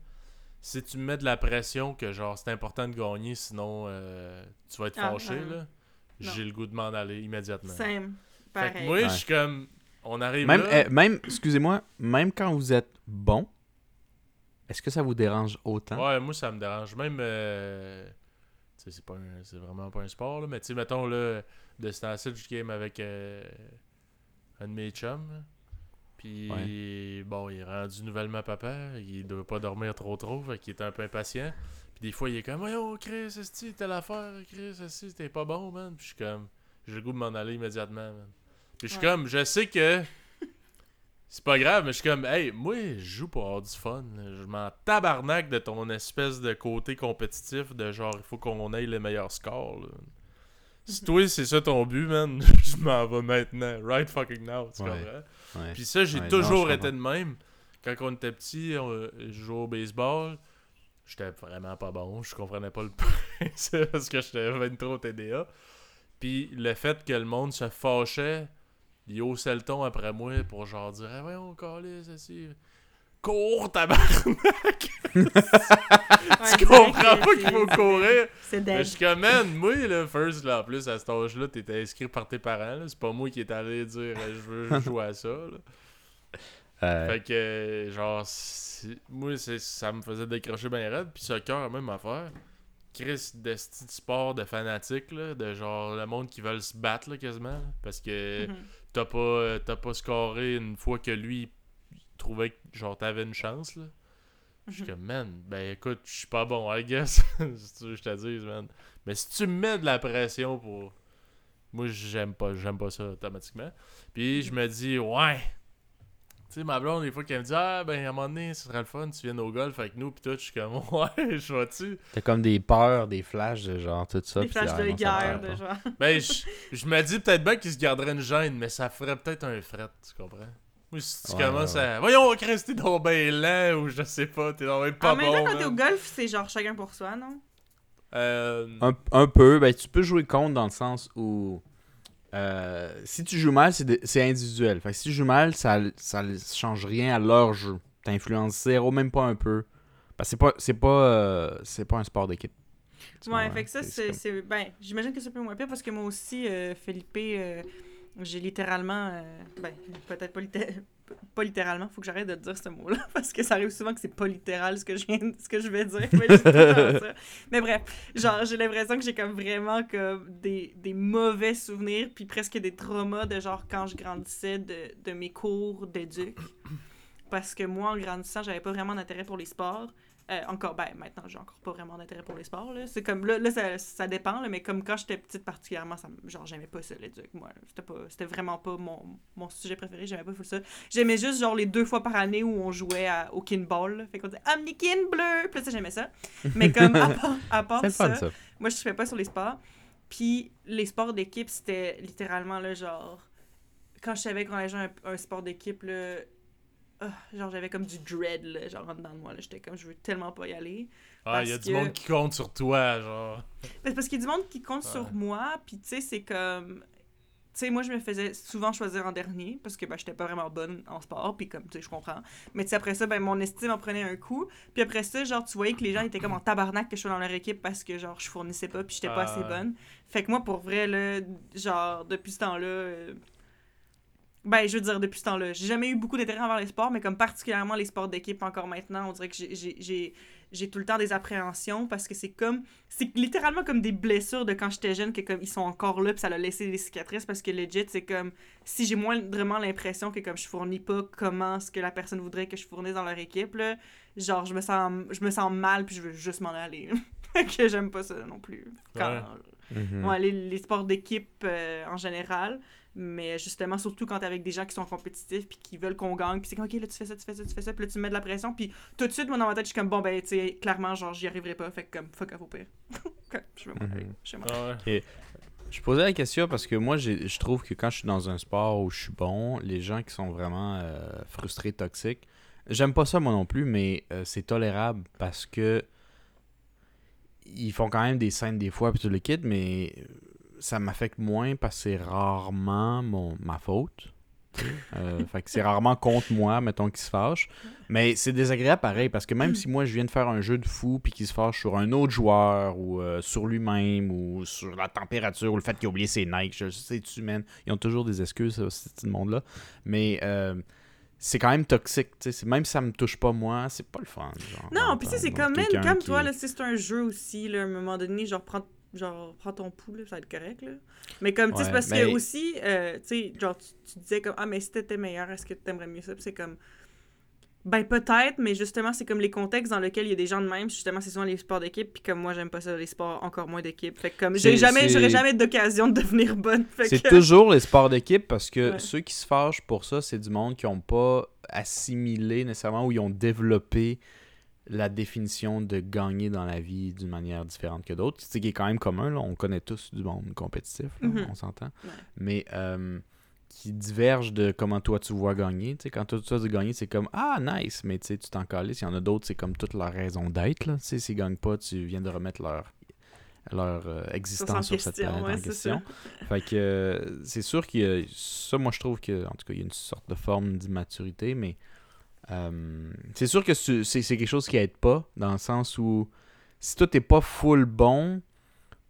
si tu me mets de la pression que genre c'est important de gagner, sinon euh, tu vas être Ah, fâché, là, j'ai le goût de m'en aller immédiatement. Same. Fait que Pareil. moi, Ouais. je suis comme. On arrive Même, là. eh, même excusez-moi, même quand vous êtes bon, est-ce que ça vous dérange autant? Ouais, moi, ça me dérange. Même. euh, tu sais, c'est pas un- c'est vraiment pas un sport, là, mais tu sais, mettons, là, de ce temps-ci, je game avec euh, un de mes chums. là. Puis, bon, il est rendu nouvellement papa. Il doit pas dormir trop trop, fait qu'il est un peu impatient. Puis des fois, il est comme, Voyons, Chris, esti, telle affaire, Chris, esti, t'es pas bon, man. Puis je suis comme, j'ai le goût de m'en aller immédiatement, man. Puis je suis Ouais. comme, je sais que c'est pas grave, mais je suis comme, hey, moi, je joue pour avoir du fun. Je m'en tabarnak de ton espèce de côté compétitif de genre, il faut qu'on aille le meilleur score. là. Si toi, c'est ça ton but, man, (laughs) je m'en vais maintenant. Right fucking now, tu Ouais. comprends? Ouais. Puis ça, j'ai Ouais, toujours été de même. Quand on était petit, on je jouais au baseball. J'étais vraiment pas bon. Je comprenais pas le (laughs) principe parce que j'étais ben trop TDA. Puis le fait que le monde se fâchait, il haussait le ton après moi pour genre dire Ah, voyons, calisse, assis. Cours, tabarnak! (laughs) Ouais, tu comprends pas qu'il faut courir! C'est Mais je suis comme, man, moi, là, first, là, en plus, à cet âge-là, t'étais inscrit par tes parents. C'est pas moi qui est allé dire, euh, je veux jouer à ça, là. (laughs) Euh, Fait que, genre, moi, c'est- ça me faisait décrocher bien raide. Puis soccer, même affaire. Chris, de sport de fanatique, là, de genre le monde qui veulent se battre, là, quasiment. là, parce que Mhm. T'as pas, euh, t'as pas scoré une fois que lui trouvait que genre t'avais une chance, là. Je suis Mhm. comme, man, ben écoute, je suis pas bon, I guess. (laughs) si tu veux que je te dise, man. Mais si tu me mets de la pression pour. Moi, j'aime pas, j'aime pas ça automatiquement. Puis je me dis, ouais, Tu sais, ma blonde, des fois, qu'elle me dit Ah, ben, à un moment donné, ce serait le fun, tu viennes au golf avec nous, pis tout, je suis comme (laughs) Ouais, je vois-tu? T'as comme des peurs, des flashs de genre tout ça. Des flashs ah, de guerre, de genre. (laughs) Ben, je, je me dis peut-être bien qu'il se garderait une gêne, mais ça ferait peut-être un fret, tu comprends? Moi, si tu Ouais, commences ouais, à. Voyons, Chris, t'es donc ben lent, ou je sais pas, t'es donc ben pas en même bon. temps, quand t'es au golf, c'est genre chacun pour soi, non? Euh, Un, un peu, ben tu peux jouer contre dans le sens où euh, si tu joues mal, c'est individuel. Fait que si tu joues mal, ça, change rien à leur jeu. T'influences zéro, même pas un peu. Parce que c'est pas c'est pas euh, c'est pas un sport d'équipe. Ouais, fait que ça, c'est. Ben, j'imagine que c'est peu moins pire parce que moi aussi, euh, Felipe, euh, j'ai littéralement. ben, peut-être pas, litté- pas littéralement, faut que j'arrête de dire ce mot-là (laughs) parce que ça arrive souvent que c'est pas littéral ce que je, viens, ce que je vais dire. Mais, bref, genre, j'ai l'impression que j'ai comme vraiment comme des, des mauvais souvenirs puis presque des traumas de genre quand je grandissais de, de mes cours d'éduc. Parce que moi, en grandissant, j'avais pas vraiment d'intérêt pour les sports. Euh, encore, ben, maintenant, j'ai encore pas vraiment d'intérêt pour les sports, là. C'est comme, là, là ça, ça dépend, là, mais comme quand j'étais petite particulièrement, ça, genre, j'aimais pas ça, l'éduc, moi. C'était pas, c'était vraiment pas mon, mon sujet préféré, j'aimais pas ça. J'aimais juste, genre, les deux fois par année où on jouait à, au kinball, là. Fait qu'on disait, Omnikin bleu! Puis ça, j'aimais ça. Mais comme, à part, à part (laughs) ça, fun ça. moi, je fais pas sur les sports. Puis les sports d'équipe, c'était littéralement, là, genre... Quand je savais qu'on allait jouer un, un sport d'équipe, là... ah, genre, j'avais comme du dread, là, genre, en dedans de moi, là. J'étais comme, je veux tellement pas y aller. ah, il y a du monde qui compte sur toi, genre. C'est parce qu'il y a du monde qui compte Ouais. sur moi, puis tu sais, c'est comme... Tu sais, moi, je me faisais souvent choisir en dernier, parce que, ben, j'étais pas vraiment bonne en sport, puis comme, tu sais, je comprends. Mais tu sais, après ça, ben, mon estime en prenait un coup. Puis après ça, genre, tu voyais que les gens étaient comme en tabarnak que je sois dans leur équipe parce que, genre, je fournissais pas, puis j'étais pas Ah, assez ouais. bonne. Fait que moi, pour vrai, là, genre, depuis ce temps-là... euh, Ben, je veux dire, depuis ce temps-là, j'ai jamais eu beaucoup d'intérêt envers les sports, mais comme particulièrement les sports d'équipe encore maintenant, on dirait que j'ai- tout le temps des appréhensions parce que c'est comme c'est littéralement comme des blessures de quand j'étais jeune que comme ils sont encore là puis ça a laissé des cicatrices parce que legit c'est comme si j'ai moindrement l'impression que comme je fournis pas comment ce que la personne voudrait que je fournisse dans leur équipe là, genre je me sens je me sens mal puis je veux juste m'en aller. (laughs) Que j'aime pas ça non plus. Quand Mhm. Ouais, les, les sports d'équipe euh, en général, mais justement, surtout quand t'es avec des gens qui sont compétitifs puis qui veulent qu'on gagne, puis c'est comme, ok, là, tu fais ça, tu fais ça, tu fais ça, puis là, tu me mets de la pression, puis tout de suite, moi, dans ma tête, je suis comme, bon, ben, tu sais, clairement, genre, j'y arriverai pas, fait que comme, fuck off au pire. (laughs) Ok, je vais m'en aller, je vais m'en aller. Ah ouais. Je posais la question parce que moi, je trouve que quand je suis dans un sport où je suis bon, les gens qui sont vraiment euh, frustrés, toxiques, j'aime pas ça moi non plus, mais euh, c'est tolérable parce que ils font quand même des scènes des fois puis tout le kit, mais ça m'affecte moins parce que c'est rarement mon, ma faute. Euh, (laughs) fait que c'est rarement contre moi, mettons, qui se fâche. Mais c'est désagréable pareil, parce que même si moi je viens de faire un jeu de fou puis qu'il se fâche sur un autre joueur ou euh, sur lui-même ou sur la température ou le fait qu'il a oublié ses Nike, je sais, tu man, ils ont toujours des excuses, ce petit monde-là. Mais euh, c'est quand même toxique, tu sais. c'est- Même si ça me touche pas moi, c'est pas le fun. genre, Non, puis tu sais, c'est man, quelqu'un comme qui- toi, là, si c'est un jeu aussi, là, à un moment donné, genre, prends, genre, prends ton pouls, ça va être correct, là. Mais comme, tu sais, Ouais, parce mais- que aussi, euh, tu sais, genre, tu, tu disais comme, ah, mais si t'étais meilleur, est-ce que t'aimerais mieux ça? Puis c'est comme, ben peut-être, mais justement, c'est comme les contextes dans lesquels il y a des gens de même, justement, c'est souvent les sports d'équipe, puis comme moi, j'aime pas ça, les sports encore moins d'équipe. Fait que comme, j'ai jamais, j'aurais jamais d'occasion de devenir bonne. C'est que- toujours les sports d'équipe parce que Ouais. ceux qui se fâchent pour ça, c'est du monde qui n'ont pas assimilé nécessairement ou ils ont développé la définition de gagner dans la vie d'une manière différente que d'autres. C'est qui est quand même commun, là. on connaît tous du monde compétitif, là, Mhm. on s'entend. Ouais. Mais euh, qui diverge de comment toi tu vois gagner. Tu sais, quand toi tu vois gagner, c'est comme Ah, nice, mais tu t'en calisses. Il y en a d'autres, c'est comme toute leur raison d'être. là. Tu sais, S'ils gagnent pas, tu viens de remettre leur, leur euh, existence sur, cette planète ouais, en c'est question. (laughs) Fait que euh, c'est sûr a. Ça, moi, je trouve que, en tout cas, il y a une sorte de forme d'immaturité, mais euh, c'est sûr que c'est quelque chose qui aide pas, dans le sens où si toi, t'es pas full bon,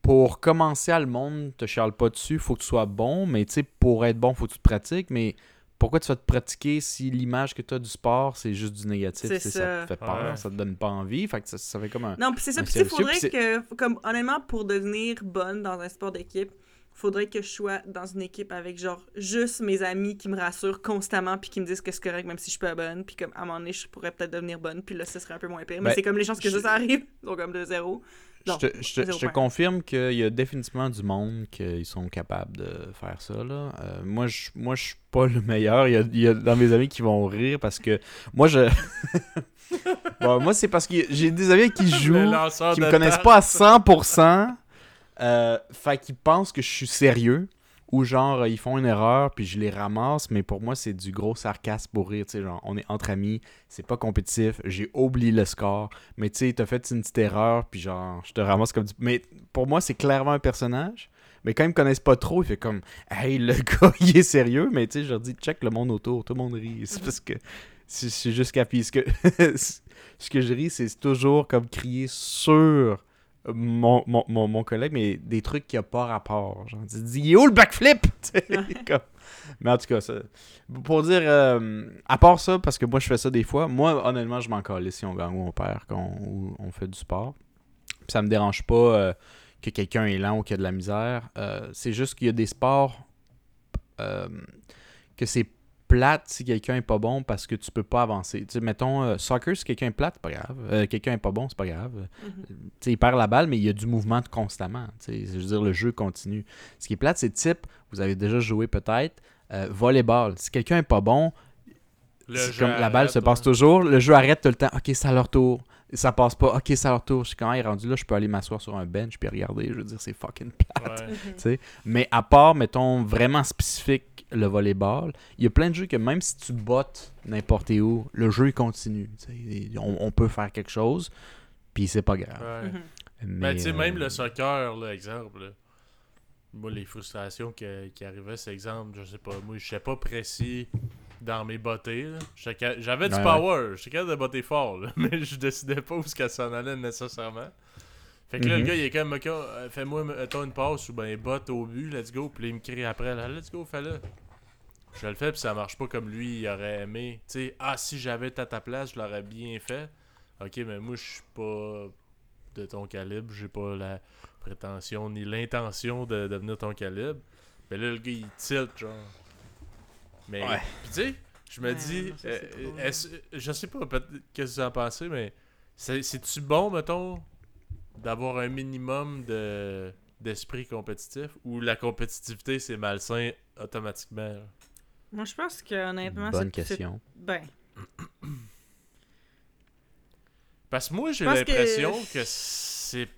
pour commencer à le monde te charle pas dessus, faut que tu sois bon, mais tu sais, pour être bon, faut que tu te pratiques, mais pourquoi tu vas te pratiquer si l'image que tu as du sport, c'est juste du négatif, ça. ça. te fait peur, Ouais. ça te donne pas envie, fait que ça, ça fait comme un... Non, puis c'est ça. Puis cercle, faudrait que, comme, honnêtement, pour devenir bonne dans un sport d'équipe, faudrait que je sois dans une équipe avec genre juste mes amis qui me rassurent constamment puis qui me disent que c'est correct même si je suis pas bonne puis comme à un moment donné je pourrais peut-être devenir bonne puis là ce serait un peu moins pire mais Ben, c'est comme les chances que je- ça, arrive (laughs) sont comme de zéro Je Non, te, je te- je confirme qu'il y a définitivement du monde qui sont capables de faire ça. Là. Euh, moi, je moi, je suis pas le meilleur. Il y, a, il y a dans mes amis qui vont rire parce que moi, je. (laughs) Bon, moi, c'est parce que j'ai des amis qui (laughs) jouent, qui me connaissent pas à 100%. Euh, fait qu'ils pensent que je suis sérieux. Ou genre, ils font une erreur, puis je les ramasse, mais pour moi, c'est du gros sarcasme pour rire. Tu sais, genre, on est entre amis, c'est pas compétitif, j'ai oublié le score, mais tu sais, t'as fait une petite erreur, puis genre, je te ramasse comme du. Mais pour moi, c'est clairement un personnage. Mais quand ils me connaissent pas trop, il fait comme, hey, le (laughs) gars, il est sérieux, mais tu sais, je leur dis, check le monde autour, tout le monde rit. C'est parce que. C'est juste qu'à. Ce que, (laughs) ce que je ris, c'est toujours comme crier sur mon, mon, mon, mon collègue, mais des trucs qui n'ont pas rapport. Genre, dis, il est où le backflip? (laughs) Comme- Mais en tout cas, ça, pour dire, euh, à part ça, parce que moi je fais ça des fois, moi honnêtement, je m'en calais si on gagne ou on perd quand on, fait du sport. Puis ça me dérange pas euh, que quelqu'un est lent ou qu'il y a de la misère. Euh, c'est juste qu'il y a des sports que c'est plate si quelqu'un est pas bon parce que tu peux pas avancer. Mettons, euh, soccer, si quelqu'un est plate, c'est pas grave. Euh, quelqu'un est pas bon, c'est pas grave. Mhm. Tu sais, il perd la balle, mais il y a du mouvement constamment. Je veux dire, le jeu continue. Ce qui est plate, c'est type, vous avez déjà joué peut-être, euh, volleyball. Si quelqu'un est pas bon, comme la balle se passe toujours, le jeu arrête tout le temps. Ok, c'est à leur tour. Ça passe pas. Ok, c'est à leur tour. Je suis quand même rendu là, je peux aller m'asseoir sur un bench puis regarder. Je veux dire, c'est fucking plate. Ouais. Mhm. (laughs) Mais à part, mettons, vraiment spécifique, le volleyball, il y a plein de jeux que même si tu bottes n'importe où, le jeu il continue. On, on peut faire quelque chose, puis c'est pas grave. Ouais. Mhm. Mais, Ben, tu sais, même euh, le soccer, là, exemple. là. Moi, les frustrations que- qui arrivaient, c'est exemple, je sais pas, moi, je sais pas précis dans mes bottées. J'avais du Ouais, power, j'étais capable de botter fort, là, (laughs) mais je décidais pas où ce qu'elle s'en allait nécessairement. Fait que là, Mhm. le gars, il est comme, OK, euh, fais-moi, mettons une passe ou ben, botte au but, let's go. Puis là, il me crie après, là, let's go, fais-le. Je le fais, puis ça marche pas comme lui, il aurait aimé. Tu sais, ah, si j'avais été à ta place, je l'aurais bien fait. Ok, mais moi, je suis pas de ton calibre, j'ai pas la prétention ni l'intention de devenir ton calibre. Mais là, le gars, il tilt, genre. Mais, Ouais. tu sais, je me Ouais, dis, non, ça, euh, est-ce- je sais pas, peut-être qu'est-ce que vous en pensez, mais c'est- c'est-tu bon, mettons, d'avoir un minimum de d'esprit compétitif ou la compétitivité c'est malsain automatiquement là? moi je pense que honnêtement Bonne c'est- c'est- question. ben Parce que moi, j'ai que- l'impression que, c'est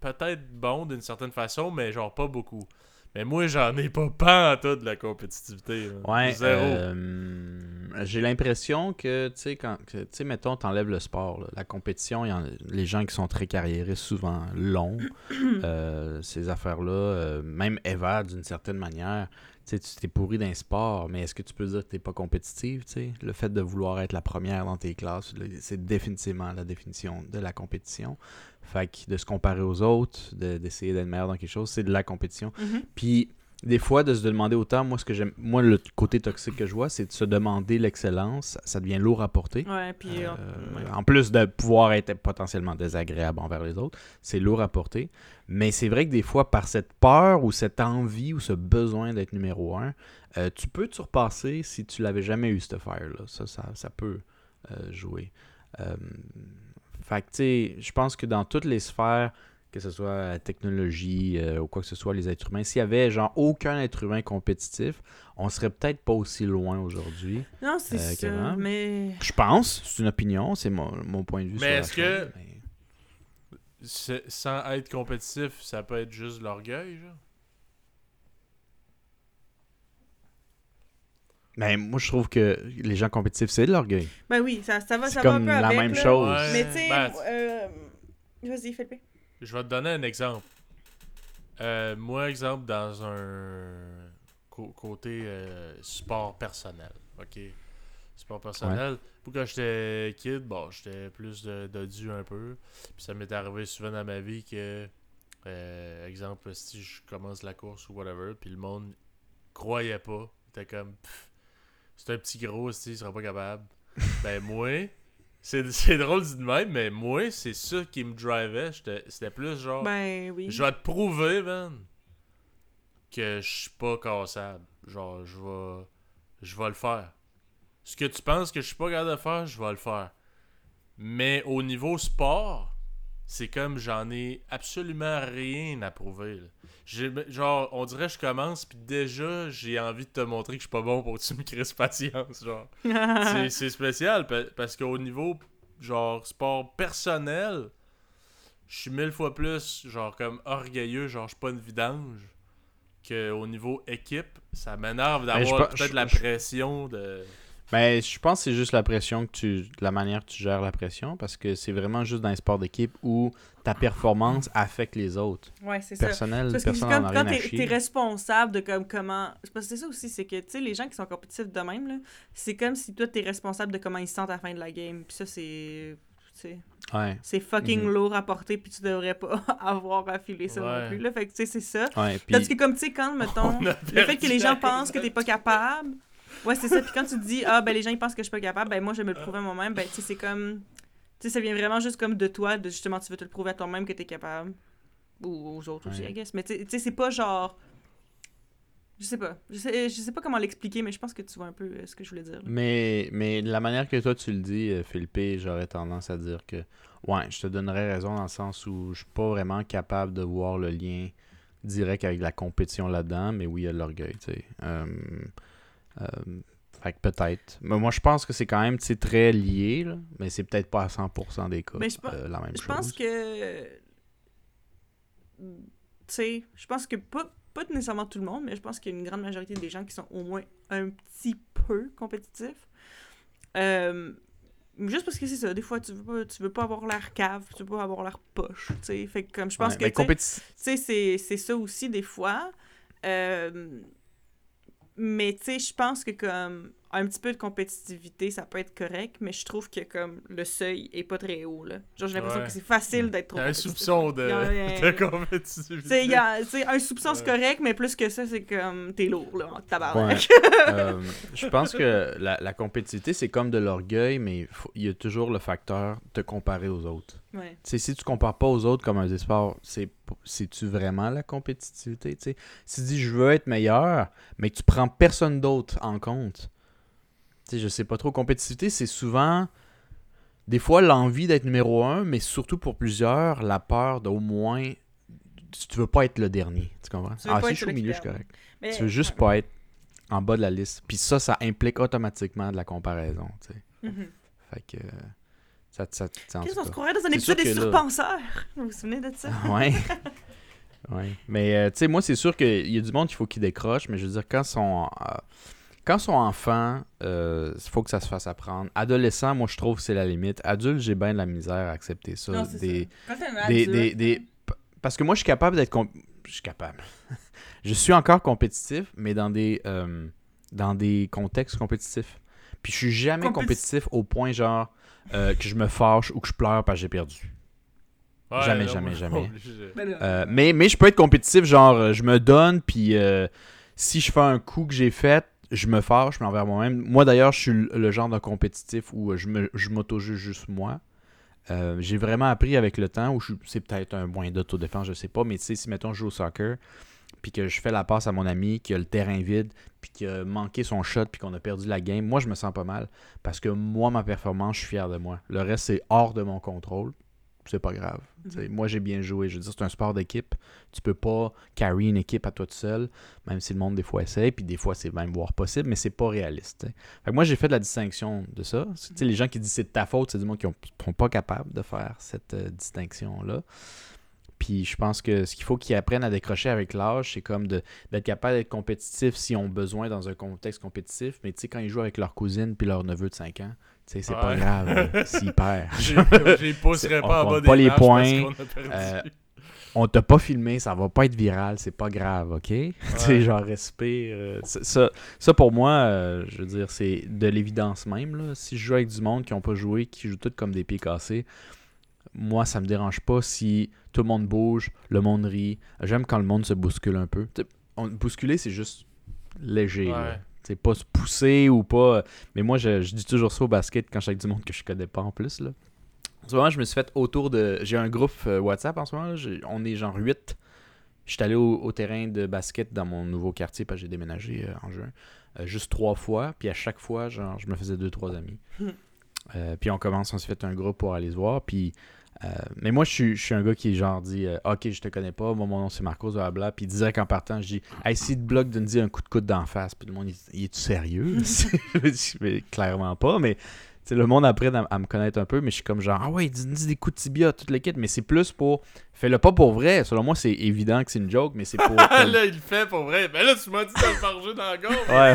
peut-être bon d'une certaine façon, mais genre pas beaucoup. Mais moi, j'en ai pas pas en tout de la compétitivité. là. Ouais, Zéro. euh, j'ai l'impression que, tu sais, quand, tu sais, mettons, t'enlèves le sport, là, la compétition, il y en les gens qui sont très carriéristes, souvent longs, (clears throat) euh, ces affaires-là, euh, même Eva, d'une certaine manière, sais, tu t'es pourri d'un sport, mais est-ce que tu peux dire que t'es pas compétitive, tu sais? Le fait de vouloir être la première dans tes classes, c'est définitivement la définition de la compétition. Fait que de se comparer aux autres, de- d'essayer d'être meilleur dans quelque chose, c'est de la compétition. mhm. Puis des fois, de se demander autant, moi, ce que j'aime, moi, le côté toxique que je vois, c'est de se demander l'excellence. Ça devient lourd à porter. ouais puis Euh, ouais. En plus de pouvoir être potentiellement désagréable envers les autres, c'est lourd à porter. Mais c'est vrai que des fois, par cette peur ou cette envie ou ce besoin d'être numéro un, euh, tu peux te surpasser si tu l'avais jamais eu, cette fire-là. Ça, ça, ça peut euh, jouer. Fait que, tu sais, je pense que dans toutes les sphères, que ce soit la technologie euh, ou quoi que ce soit, les êtres humains, s'il y avait genre aucun être humain compétitif, on serait peut-être pas aussi loin aujourd'hui. non c'est euh, ça mais Je pense, c'est une opinion, c'est mon, mon point de vue. Mais est-ce que- mais- Sans être compétitif, ça peut être juste de l'orgueil, genre? Mais moi, je trouve que les gens compétitifs, c'est de l'orgueil. ben oui ça, ça va C'est ça va un comme peu la avec, même là. chose. Ouais. mais tu sais Ben, euh, vas-y Philippe Je vais te donner un exemple. Euh, moi, exemple, dans un côté euh, sport personnel. OK? Sport personnel. Pour quand j'étais kid, bon, j'étais plus de, de dû un peu. Puis ça m'est arrivé souvent dans ma vie que, euh, exemple, si je commence la course ou whatever, puis le monde croyait pas. Il était comme, c'est un petit gros, si il sera pas capable. (laughs) ben, moi, (laughs) c'est drôle dit de même, mais moi, c'est ça qui me drivait. C'était plus genre. ben oui Je vais te prouver, man, que je suis pas cassable. Genre, je vais. Je vais le faire. Ce que tu penses que je suis pas capable de faire, je vais le faire. Mais au niveau sport, c'est comme j'en ai absolument rien à prouver. J'ai- Genre, on dirait que je commence, puis déjà, j'ai envie de te montrer que je suis pas bon pour que tu me crises patience. Genre, (laughs) c'est c'est spécial pa- parce qu'au niveau, genre, sport personnel, je suis mille fois plus, genre, comme orgueilleux, genre, je suis pas une vidange. Qu'au niveau équipe, ça m'énerve Ben, d'avoir pe- peut-être la pression de. Mais je pense que c'est juste la pression que tu. la manière que tu gères la pression, parce que c'est vraiment juste dans les sports d'équipe où ta performance affecte les autres. Ouais, c'est ça. Personnel, Parce que personne comme quand t'es responsable de comme comment. c'est Parce que c'est ça aussi, c'est que tu sais, les gens qui sont compétitifs de même, là, c'est comme si toi t'es responsable de comment ils se sentent à la fin de la game. Puis ça, c'est. tu sais, Ouais. C'est fucking Mhm. lourd à porter, puis tu devrais pas (laughs) avoir à filer ça Ouais. non plus. Là. Fait que tu sais, c'est ça. Ouais, puis Tandis que comme tu sais, quand, mettons, le fait que les gens pensent que t'es pas capable. Ouais, c'est ça. Puis quand tu te dis, ah, ben les gens ils pensent que je suis pas capable, ben moi je vais me le prouver à moi-même, ben tu sais, c'est comme. Tu sais, ça vient vraiment juste comme de toi, de justement, tu veux te le prouver à toi-même que t'es capable. Ou aux autres aussi, Ouais. I guess. Mais tu sais- c'est pas genre. Je sais pas. Je sais, je sais pas comment l'expliquer, mais je pense que tu vois un peu euh, ce que je voulais dire. là. Mais, mais la manière que toi tu le dis, euh, Philippe, j'aurais tendance à dire que ouais, je te donnerais raison dans le sens où je suis pas vraiment capable de voir le lien direct avec la compétition là-dedans, mais oui, il y a de l'orgueil, tu sais. Euh, fait que peut-être. Mais moi, je pense que c'est quand même très lié, là, mais c'est peut-être pas à 100% des cas Mais je euh, la même Je chose. pense que. Tu sais, je pense que pas, pas nécessairement tout le monde, mais je pense qu'il y a une grande majorité des gens qui sont au moins un petit peu compétitifs. Euh, juste parce que c'est ça, des fois, tu veux pas, tu veux pas avoir l'air cave, tu veux pas avoir l'air poche, tu sais. Fait que comme je pense Ouais, que, tu sais, c'est ça aussi des fois. Euh, mais tu sais, je pense que comme un petit peu de compétitivité, ça peut être correct, mais je trouve que comme le seuil est pas très haut là. Genre j'ai l'impression Ouais. que c'est facile d'être trop Il y a un soupçon de, a- (laughs) compétitivité. Tu il a- tu un soupçon c'est correct, mais plus que ça, c'est comme t'es lourd là, en tabarnak. (laughs) Euh, je pense que la, la compétitivité, c'est comme de l'orgueil, mais il faut- il y a toujours le facteur de te comparer aux autres. Ouais. Tu sais, si tu compares pas aux autres comme un sport, c'est c'est-tu vraiment la compétitivité, tu sais? Si tu dis je veux être meilleur, mais que tu prends personne d'autre en compte, tu sais, je sais pas trop. Compétitivité, c'est souvent des fois l'envie d'être numéro un, mais surtout pour plusieurs, la peur d'au moins tu veux pas être le dernier, tu comprends? Tu Ah, si je suis au milieu, je suis correct. Mais- Tu veux juste pas être en bas de la liste. Puis ça, ça implique automatiquement de la comparaison, tu sais. Mhm. Fait que... Ça, ça, Qu'est-ce qu'on se croirait dans un épisode des surpenseurs? Vous vous souvenez de ça? Ouais. (laughs) ouais. Mais, euh, tu sais, moi, c'est sûr qu'il y a du monde qu'il faut qu'ils décrochent, mais je veux dire, quand ils sont, euh, quand ils sont enfants, il faut que ça se fasse apprendre. Adolescent, moi, je trouve que c'est la limite. Adulte, j'ai bien de la misère à accepter ça. Non, des, ça. Quand des, adulte, des, Parce que moi, je suis capable d'être... comp- Je suis capable. (laughs) je suis encore compétitif, mais dans des, euh, dans des contextes compétitifs. Puis je suis jamais Compéti- compétitif au point, genre, euh, que je me fâche ou que je pleure parce que j'ai perdu. Ouais, Jamais, non, jamais, jamais. (laughs) Euh, mais, mais je peux être compétitif, genre, euh, je me donne, puis euh, si je fais un coup que j'ai fait, je me fâche, mais envers moi-même. Moi, d'ailleurs, je suis le, genre de compétitif où je m'auto-juge juste moi. Euh, j'ai vraiment appris avec le temps, où c'est peut-être un moyen d'autodéfense, je sais pas, mais tu sais, si mettons je joue au soccer, puis que je fais la passe à mon ami, qui a le terrain vide, puis qui a manqué son shot, puis qu'on a perdu la game, moi, je me sens pas mal. Parce que moi, ma performance, je suis fier de moi. Le reste, c'est hors de mon contrôle. C'est pas grave. Sais, Moi, j'ai bien joué. Je veux dire, c'est un sport d'équipe. Tu peux pas carry une équipe à toi tout seul, même si le monde, des fois, essaie. Puis des fois, c'est même voire possible, mais c'est pas réaliste. Fait que moi, j'ai fait de la distinction de ça. Sais, les gens qui disent c'est de ta faute, c'est du monde qui ont- sont pas capables de faire cette euh, distinction-là. Puis je pense que ce qu'il faut qu'ils apprennent à décrocher avec l'âge, c'est comme de- d'être capable d'être compétitif s'ils ont besoin dans un contexte compétitif. Mais tu sais, quand ils jouent avec leur cousine puis leur neveu de 5 ans, sais, c'est pas grave euh, (laughs) J'ai (laughs) pousserai C'est- pas on en bas compte des pas les points, parce. Euh, on t'a pas filmé, ça va pas être viral, c'est pas grave, ok? (laughs) tu sais, genre, respire. euh, ça, pour moi, euh, je veux dire, c'est de l'évidence même. Là. Si je joue avec du monde qui ont pas joué, qui jouent tout comme des pieds cassés, moi, ça me dérange pas si tout le monde bouge, le monde rit. J'aime quand le monde se bouscule un peu. On- bousculer, c'est juste léger. Ouais. C'est pas se pousser ou pas. Mais moi, je, je dis toujours ça au basket quand je suis avec du monde que je connais pas en plus. Là. En ce moment, je me suis fait autour de. J'ai un groupe euh, WhatsApp en ce moment. On est genre 8 Je suis allé au, au terrain de basket dans mon nouveau quartier, parce que j'ai déménagé euh, en juin, euh, juste trois fois. Puis à chaque fois, genre, je me faisais deux, trois amis. Hmm. Euh, puis on commence, on s'est fait un groupe pour aller se voir. Puis, euh, mais moi, je suis, un gars qui, genre, dit euh, Ok, je te connais pas, moi, mon nom c'est Marcos, blablabla. Puis direct en partant, je dis Hey, si te bloque de me dire un coup de coude d'en face. Puis le monde, il est-tu sérieux? (laughs) Je dis, Mais clairement pas, mais. Sais, le monde apprend à, à me connaître un peu, mais je suis comme genre, ah ouais, dis, dis des coups de tibia, toute l'équipe, mais c'est plus pour. Fais-le pas pour vrai. Selon moi, c'est évident que c'est une joke, mais c'est pour. (laughs) Ah, là, il le fait pour vrai. Ben là, tu m'as dit de le farger dans la gorge. Ouais.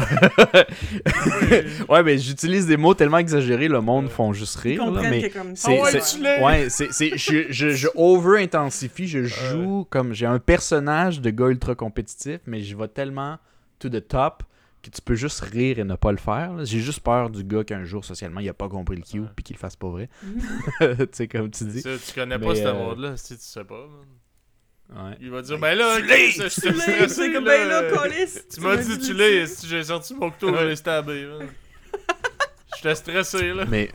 (laughs) ouais, mais j'utilise des mots tellement exagérés, le monde font juste Ils rire. là, mais comme c'est, Ah ouais, c'est- ouais, je, je, je over-intensifie, je joue comme j'ai un personnage de gars ultra compétitif, mais je vais tellement to the top que tu peux juste rire et ne pas le faire. J'ai juste peur du gars qu'un jour, socialement, il a pas compris le cue puis qu'il le fasse pas vrai. Mhm. (laughs) tu sais, comme tu dis. Tu, tu connais Mais, pas ce euh, monde-là, si tu sais pas. man. Ouais. Il va dire, ben là, tu l'es, je Tu suis stressé. c'est comme là. ben là, câlisse, Tu m'as dit, tu le l'es. Si j'ai sorti mon couteau, je stabber. man. (laughs) J'étais stressé, là. Mais,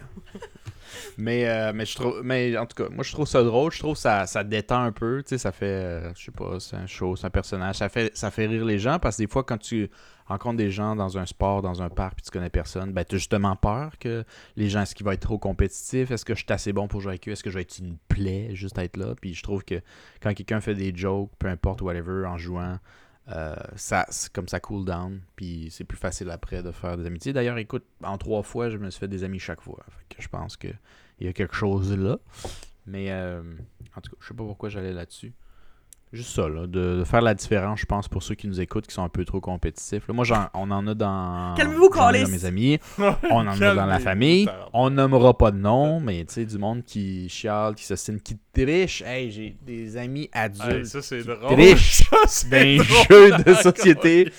mais, euh, mais, je trouve, mais en tout cas, moi je trouve ça drôle. Je trouve que ça, ça détend un peu. Tu sais, ça fait, euh, je sais pas, c'est un show, c'est un personnage. Ça fait, ça fait rire les gens parce que des fois, quand tu rencontres des gens dans un sport, dans un parc, puis tu connais personne, ben tu as justement peur que les gens, est-ce qu'ils vont être trop compétitifs? Est-ce que je suis assez bon pour jouer avec eux? Est-ce que je vais être une plaie juste à être là? Puis je trouve que quand quelqu'un fait des jokes, peu importe, whatever, en jouant, euh, ça, comme ça cool down, puis c'est plus facile après de faire des amitiés. D'ailleurs, écoute, en trois fois, je me suis fait des amis chaque fois. Fait que je pense que il y a quelque chose là. Mais euh, en tout cas, je sais pas pourquoi j'allais là-dessus. Juste ça, là, de, de faire la différence, je pense, pour ceux qui nous écoutent, qui sont un peu trop compétitifs. Là, moi, j'en- on en a dans, Calmez-vous, mes amis, (laughs) on en a dans la famille. On nommera pas de nom, mais tu sais, du monde qui chiale, qui s'assine, qui triche. Hey, j'ai des amis adultes Hey, ça, c'est drôle. (laughs) d'un jeu de (laughs) société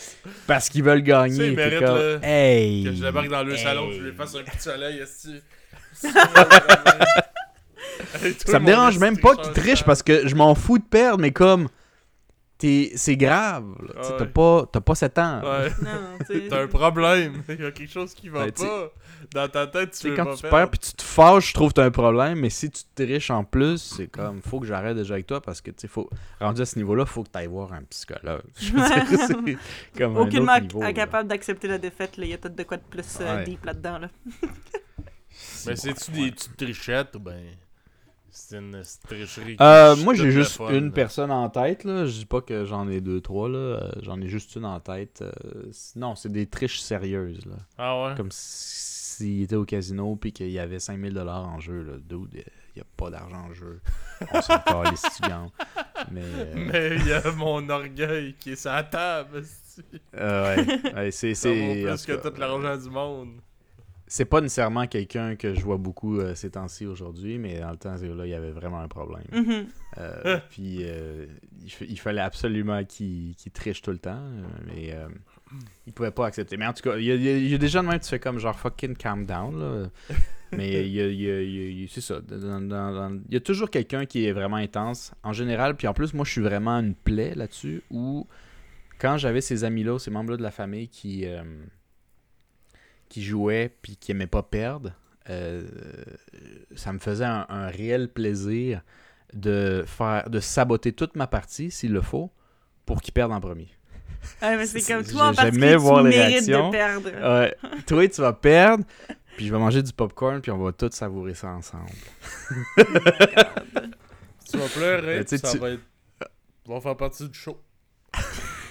parce qu'ils veulent gagner. ils T'es méritent, comme, hey, Que je débarque dans le hey. salon, je lui fasse un coup de soleil, esti. Ça me dérange même pas qu'ils trichent parce que je m'en fous de perdre, mais comme t'es- c'est grave. Ouais. T'as pas, t'as pas 7 ans. Ouais. (laughs) T'as un problème. Il y a quelque chose qui va sais- pas. Dans ta tête, tu veux quand pas tu perds puis tu te fâches, je trouve que t'as un problème, mais si tu te triches en plus, c'est comme faut que j'arrête déjà avec toi parce que tu sais, faut rendu à ce niveau-là, faut que tu ailles voir un psychologue. (laughs) Je veux dire, c'est comme un Aucunement autre niveau, là. incapable d'accepter la défaite. Il y a peut-être de quoi de plus euh, Ouais. deep là-dedans, là. Mais c'est-tu des petites trichettes ou ben. C'est une tricherie. qui Euh, chie moi, tout j'ai juste fun, une là. personne en tête. Là. Je dis pas que j'en ai deux, trois. Là. Euh, j'en ai juste une en tête. Euh, non, c'est des triches sérieuses. Là. Ah ouais? Comme s'il était au casino puis qu'il y avait 5000$ en jeu. Là. Dude, il n'y a pas d'argent en jeu. On s'en (laughs) tu gagnes. Mais, euh, il y a mon orgueil qui est sur la table. euh, ouais, ouais, c'est... C'est plus que tout l'argent du monde. C'est pas nécessairement quelqu'un que je vois beaucoup euh, ces temps-ci aujourd'hui, mais dans le temps, là, il y avait vraiment un problème. Mhm. Euh, puis euh, il, fa- il fallait absolument qu'il triche tout le temps, mais euh, il pouvait pas accepter. Mais en tout cas, il y a, il y a- il y a des gens de même tu fais comme genre fucking calm down. Là. (laughs) mais il c'est ça. dans- dans- dans- il y a toujours quelqu'un qui est vraiment intense en général. Puis en plus, moi, je suis vraiment une plaie là-dessus où quand j'avais ces amis-là, ces membres-là de la famille qui, euh, qui jouaient puis qui aimaient pas perdre, euh, ça me faisait un, un réel plaisir de faire de saboter toute ma partie s'il le faut pour qu'ils perdent en premier. Ouais, mais c'est (laughs) comme toi en particulier, voir tu les mérites réactions. de perdre. Ouais. Toi, tu vas perdre, puis je vais manger du popcorn, puis on va tous savourer ça ensemble. (laughs) Tu vas pleurer, ça tu- va être. Tu vas faire partie du show.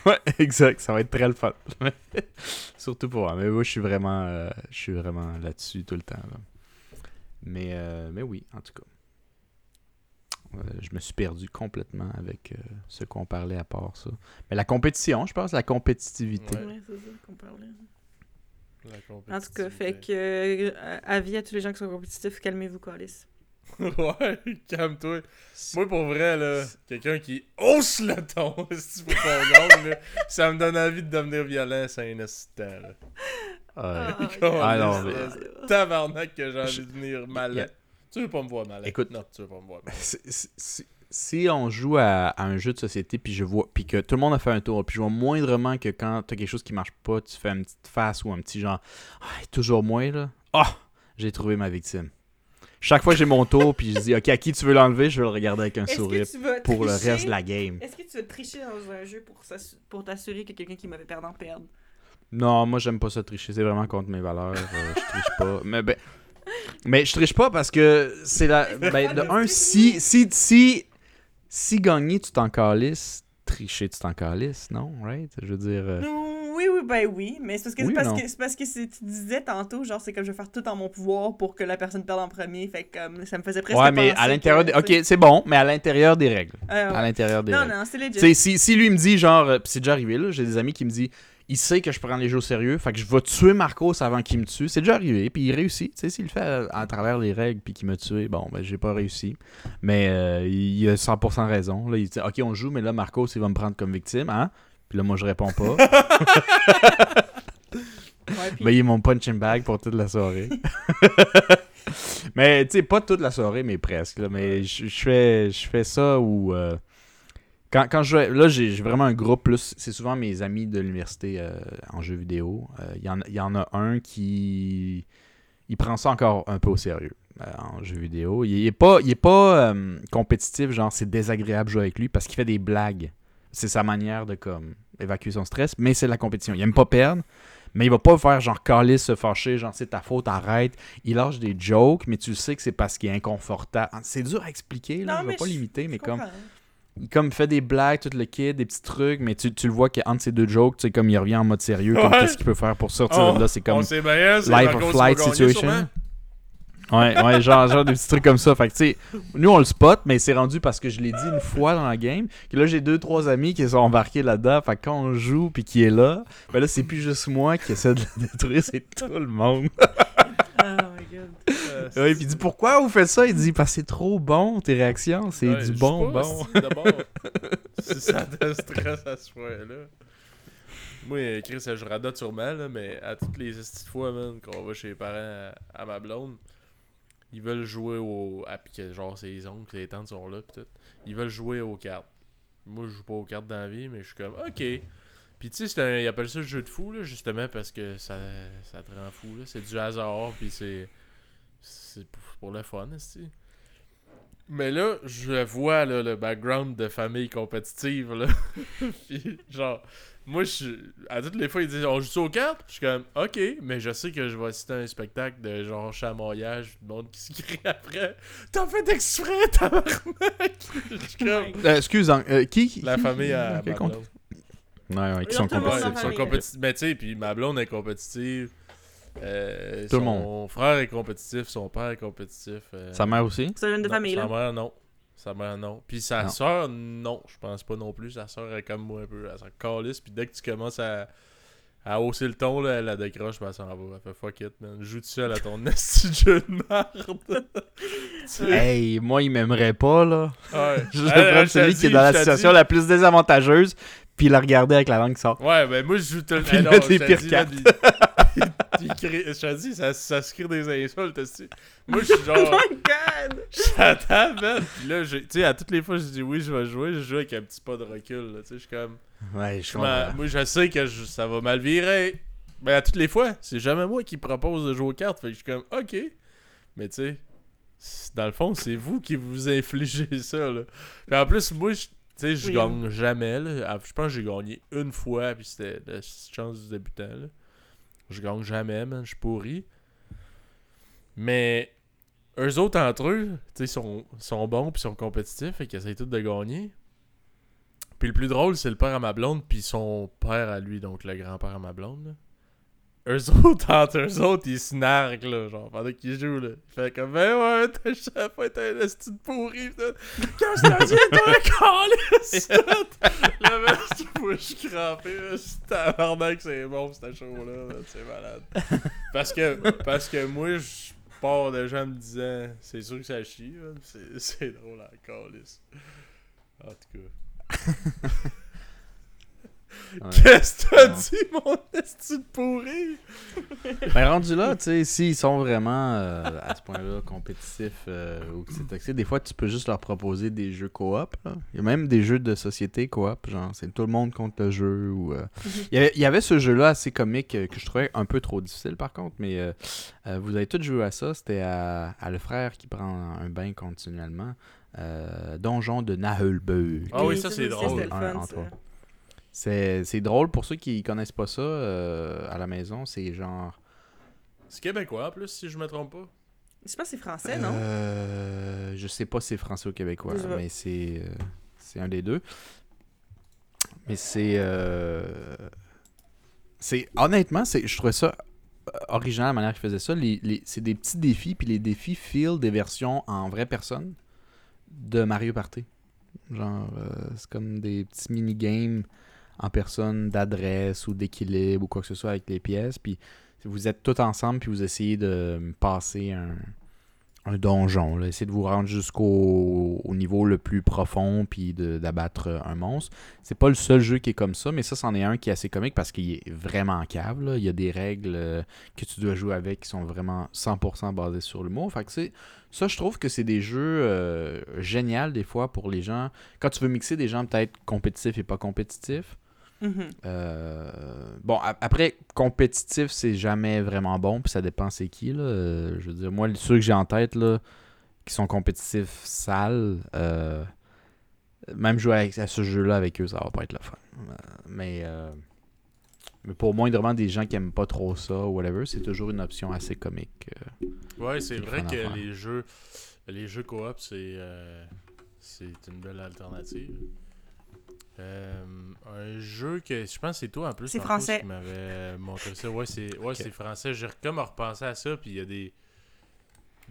(laughs) Ouais, exact. Ça va être très le fun. (laughs) Surtout pour moi. Mais moi, je suis vraiment, euh, je suis vraiment là-dessus tout le temps. là. Mais, euh, mais oui, en tout cas. Euh, je me suis perdu complètement avec euh, ce qu'on parlait à part ça. Mais la compétition, je pense, la compétitivité. Ouais. Ouais, c'est ça qu'on parlait. La En tout cas, fait compétitivité. que, euh, avis à tous les gens qui sont compétitifs, calmez-vous, Calis. (laughs) ouais, calme-toi. Moi, pour vrai, là, quelqu'un qui hausse le ton, (laughs) si tu veux qu'on là, ça me donne envie de devenir violent, c'est un instant, là. Ouais. Oh, (laughs) Ah non, mais- Tabarnak que j'ai envie Je- de devenir malin. Yeah. Tu veux pas me voir malin? Écoute. Non, tu veux pas me voir malin. Si- si- si- si on joue à, à un jeu de société puis je vois puis que tout le monde a fait un tour puis je vois moindrement que quand t'as quelque chose qui marche pas tu fais une petite face ou un petit genre ah toujours moins là ah j'ai trouvé ma victime chaque fois que j'ai mon tour, puis je dis, ok, à qui tu veux l'enlever, je vais le regarder avec un sourire pour le reste de la game. Est-ce que tu veux tricher dans un jeu pour t'assurer que quelqu'un qui m'avait perdant perde? Non, moi j'aime pas ça tricher, c'est vraiment contre mes valeurs. euh, je triche pas. Mais ben. Mais je triche pas parce que c'est la. Ben, de un, si. Si. Si, si gagner, tu t'en calisses. Tricher, tu t'en calisses, non? Right? Je veux dire. euh, Oui, oui, ben oui, mais c'est parce que Oui c'est parce que, c'est parce que c'est- tu disais tantôt, genre, c'est comme je vais faire tout en mon pouvoir pour que la personne perde en premier, fait que comme, ça me faisait presque Ouais, mais à l'intérieur. des- Ok, c'est bon, mais à l'intérieur des règles. euh, ouais. À l'intérieur des Non, règles. non, c'est legit. Si, si lui me dit, genre, euh, pis c'est déjà arrivé, là, j'ai des amis qui me disent, il sait que je prends les jeux au sérieux, fait que je vais tuer Marcos avant qu'il me tue. C'est déjà arrivé, puis il réussit. Tu sais, s'il le fait à, à travers les règles, puis qu'il me tue, bon, ben, j'ai pas réussi. Mais euh, il a 100% raison. Là, il dit, ok, on joue, mais là, Marcos, il va me prendre comme victime, hein? Puis là, moi, je réponds pas. (laughs) Ouais, puis- ben, il est mon punching bag pour toute la soirée. (laughs) mais, tu sais, pas toute la soirée, mais presque. là. mais je fais, fais ça où. euh, quand, quand je là, j'ai vraiment un groupe plus. C'est souvent mes amis de l'université euh, en jeux vidéo. Euh, Il y, en, il y en a un qui. Il prend ça encore un peu au sérieux euh, en jeux vidéo. Il, il est pas, il est pas euh, compétitif, genre c'est désagréable de jouer avec lui parce qu'il fait des blagues. C'est sa manière de comme évacuer son stress, mais c'est la compétition. Il aime pas perdre, mais il va pas faire genre caler, se fâcher, genre c'est ta faute, arrête. Il lâche des jokes, mais tu le sais que c'est parce qu'il est inconfortable. C'est dur à expliquer, là. Non, je vais pas limiter, mais comme il comme fait des blagues, tout le kit, des petits trucs, mais tu, tu le vois qu'entre ces deux jokes, tu sais, comme il revient en mode sérieux, comme qu'est-ce qu'il peut faire pour sortir de là, c'est On comme bien, life or flight situation. sûrement. Ouais, ouais, genre, genre des petits trucs comme ça. Fait que, tu sais, nous, on le spot, mais c'est rendu parce que je l'ai dit une fois dans la game. Que là, j'ai deux, trois amis qui sont embarqués là-dedans. Fait que quand on joue puis qui est là, ben là, c'est plus juste moi qui essaie de le détruire, c'est tout le monde. (laughs) Oh my god. Euh, Ouais, puis il dit pourquoi vous faites ça? Il dit parce que c'est trop bon tes réactions, c'est Ouais, du bon bon. si d'abord, (laughs) si ça te stresse à ce point-là. Moi, Chris, je radote sûrement, là, mais à toutes les petites fois, man, qu'on va chez les parents à, à ma blonde, ils veulent jouer au. Ah, que genre, ses oncles, les tantes sont là, pis tout. Ils veulent jouer aux cartes. Moi, je joue pas aux cartes dans la vie, mais je suis comme, ok. Pis tu sais, ils appellent ça le jeu de fou, là, justement, parce que ça, ça te rend fou, là. C'est du hasard, pis c'est. C'est pour, le fun, aussi. Mais là, je vois là, le background de famille compétitive. Là. (laughs) Puis, genre, moi, je, à toutes les fois, ils disent on joue aux cartes? Je suis comme, ok, mais je sais que je vais assister à un spectacle de genre chamoyage, du monde qui se (laughs) crie après. T'as fait exprès, (laughs) tabarnak! Je suis comme. (laughs) Euh, excuse, euh, qui, qui- La famille à ma blonde. Ouais, ouais, qui Ils sont monde compétitifs. sont compétitifs. Mais tu sais, puis ma blonde est compétitive. Euh, Tout le son frère est compétitif, son père est compétitif. euh, Sa mère aussi? C'est une de non, famille, Sa là. mère, non. Sa mère, non. Puis sa soeur, non. Je pense pas non plus. Sa soeur est comme moi un peu. Elle s'en calisse. Puis dès que tu commences à, à hausser le ton, là, elle la décroche. Puis elle s'en va. Elle fait fuck it, man. Joue tout seul à ton (laughs) esti de jeu de merde. Tu- (laughs) Hey, moi, il m'aimerait pas, là. Ouais. (laughs) Je Elle, vais elle, prendre celui qui est dans la situation la plus désavantageuse, puis la regarder avec la langue qui sort. Ouais, ben moi, je joue tout le Puis Eh non, mettre je les te pires cartes. Man, il- il crie- Je te dis, ça, ça se crie des insultes, esti. Moi, je suis genre. (laughs) Oh my god! (laughs) J'attends, man. Puis là, tu sais, à toutes les fois, je dis oui, je vais jouer. Je joue avec un petit pas de recul, là. Tu sais, je suis comme. Ouais, je m'en- moi, je sais que je- ça va mal virer. Mais à toutes les fois, c'est jamais moi qui propose de jouer aux cartes. Fait que je suis comme, ok. Mais tu sais, dans le fond, c'est vous qui vous infligez (laughs) ça, là. Puis en plus, moi, je- tu sais, je Oui. gagne jamais, là. Ah, Je pense que j'ai gagné une fois, puis c'était la chance du débutant, là. Je gagne jamais. Je suis. Mais eux autres, entre eux, tu sont, sont bons, puis sont compétitifs, et qu'ils essayent tous de gagner. Puis le plus drôle, c'est le père à ma blonde, puis son père à lui, donc le grand-père à ma blonde. Eux (laughs) autres, entre eux autres, ils se là, genre, pendant qu'ils jouent, là. Il fait comme, ben ouais, t'as jamais fait un esti de pourri, pis. Quand je t'ai dit, toi, (laughs) calice! Le mec, moi, je suis crampé, là. C'est tabarnak, c'est bon, cette show-là, là, c'est malade. Parce que, parce que moi, je pars déjà en me disant, c'est sûr que ça chie, là. C'est, c'est drôle, la calice. En tout cas. Ouais. Qu'est-ce que t'as dit, mon esti de pourri? (laughs) Ben, rendu là, tu sais, s'ils sont vraiment euh, à ce point-là compétitifs euh, ou que c'est toxique, des fois, tu peux juste leur proposer des jeux coop. là. Il y a même des jeux de société coop, genre, c'est tout le monde contre le jeu. Ou, euh, il, y avait, il y avait ce jeu-là assez comique euh, que je trouvais un peu trop difficile, par contre, mais euh, euh, vous avez tous joué à ça. C'était à, à le frère qui prend un bain continuellement. Euh, Donjon de Nahulbeug. Ah oui, ça, c'est drôle. Un, fun, entre ça. autres. C'est c'est drôle pour ceux qui connaissent pas ça euh, à la maison. C'est genre. C'est québécois en plus, si je me trompe pas. Je pense que c'est français, non? Euh, je sais pas si c'est français ou québécois, Je sais pas. mais c'est euh, c'est un des deux. Mais c'est euh, c'est honnêtement, c'est je trouvais ça original la manière qu'ils faisaient ça. Les, les- c'est des petits défis, puis les défis feel des versions en vraie personne de Mario Party. Genre, euh, c'est comme des petits mini-games en personne d'adresse ou d'équilibre ou quoi que ce soit avec les pièces. Puis vous êtes tous ensemble, puis vous essayez de passer un, donjon. Là. Essayez de vous rendre jusqu'au au niveau le plus profond, puis d'abattre un monstre. C'est pas le seul jeu qui est comme ça, mais ça, c'en est un qui est assez comique parce qu'il est vraiment cave. Il y a des règles euh, que tu dois jouer avec qui sont vraiment 100% basées sur l'humour. Fait que c'est ça, je trouve que c'est des jeux euh, géniaux des fois pour les gens. Quand tu veux mixer des gens peut-être compétitifs et pas compétitifs. Mhm. Euh, bon, après, compétitif, c'est jamais vraiment bon, puis ça dépend c'est qui. Là. Euh, je veux dire, moi, ceux que j'ai en tête, là, qui sont compétitifs sales, euh, même jouer avec- à ce jeu-là avec eux, ça va pas être le fun. Euh, mais, euh, mais pour moi, vraiment des gens qui aiment pas trop ça ou whatever, c'est toujours une option assez comique. euh. Ouais, c'est vrai que les jeux les jeux coop, c'est euh, c'est une belle alternative. Euh, jeu que je pense que c'est toi en plus C'est Marcos, français. qui m'avait montré ça. Ouais, c'est ouais, c'est français. J'ai comme repensé à ça puis il y a des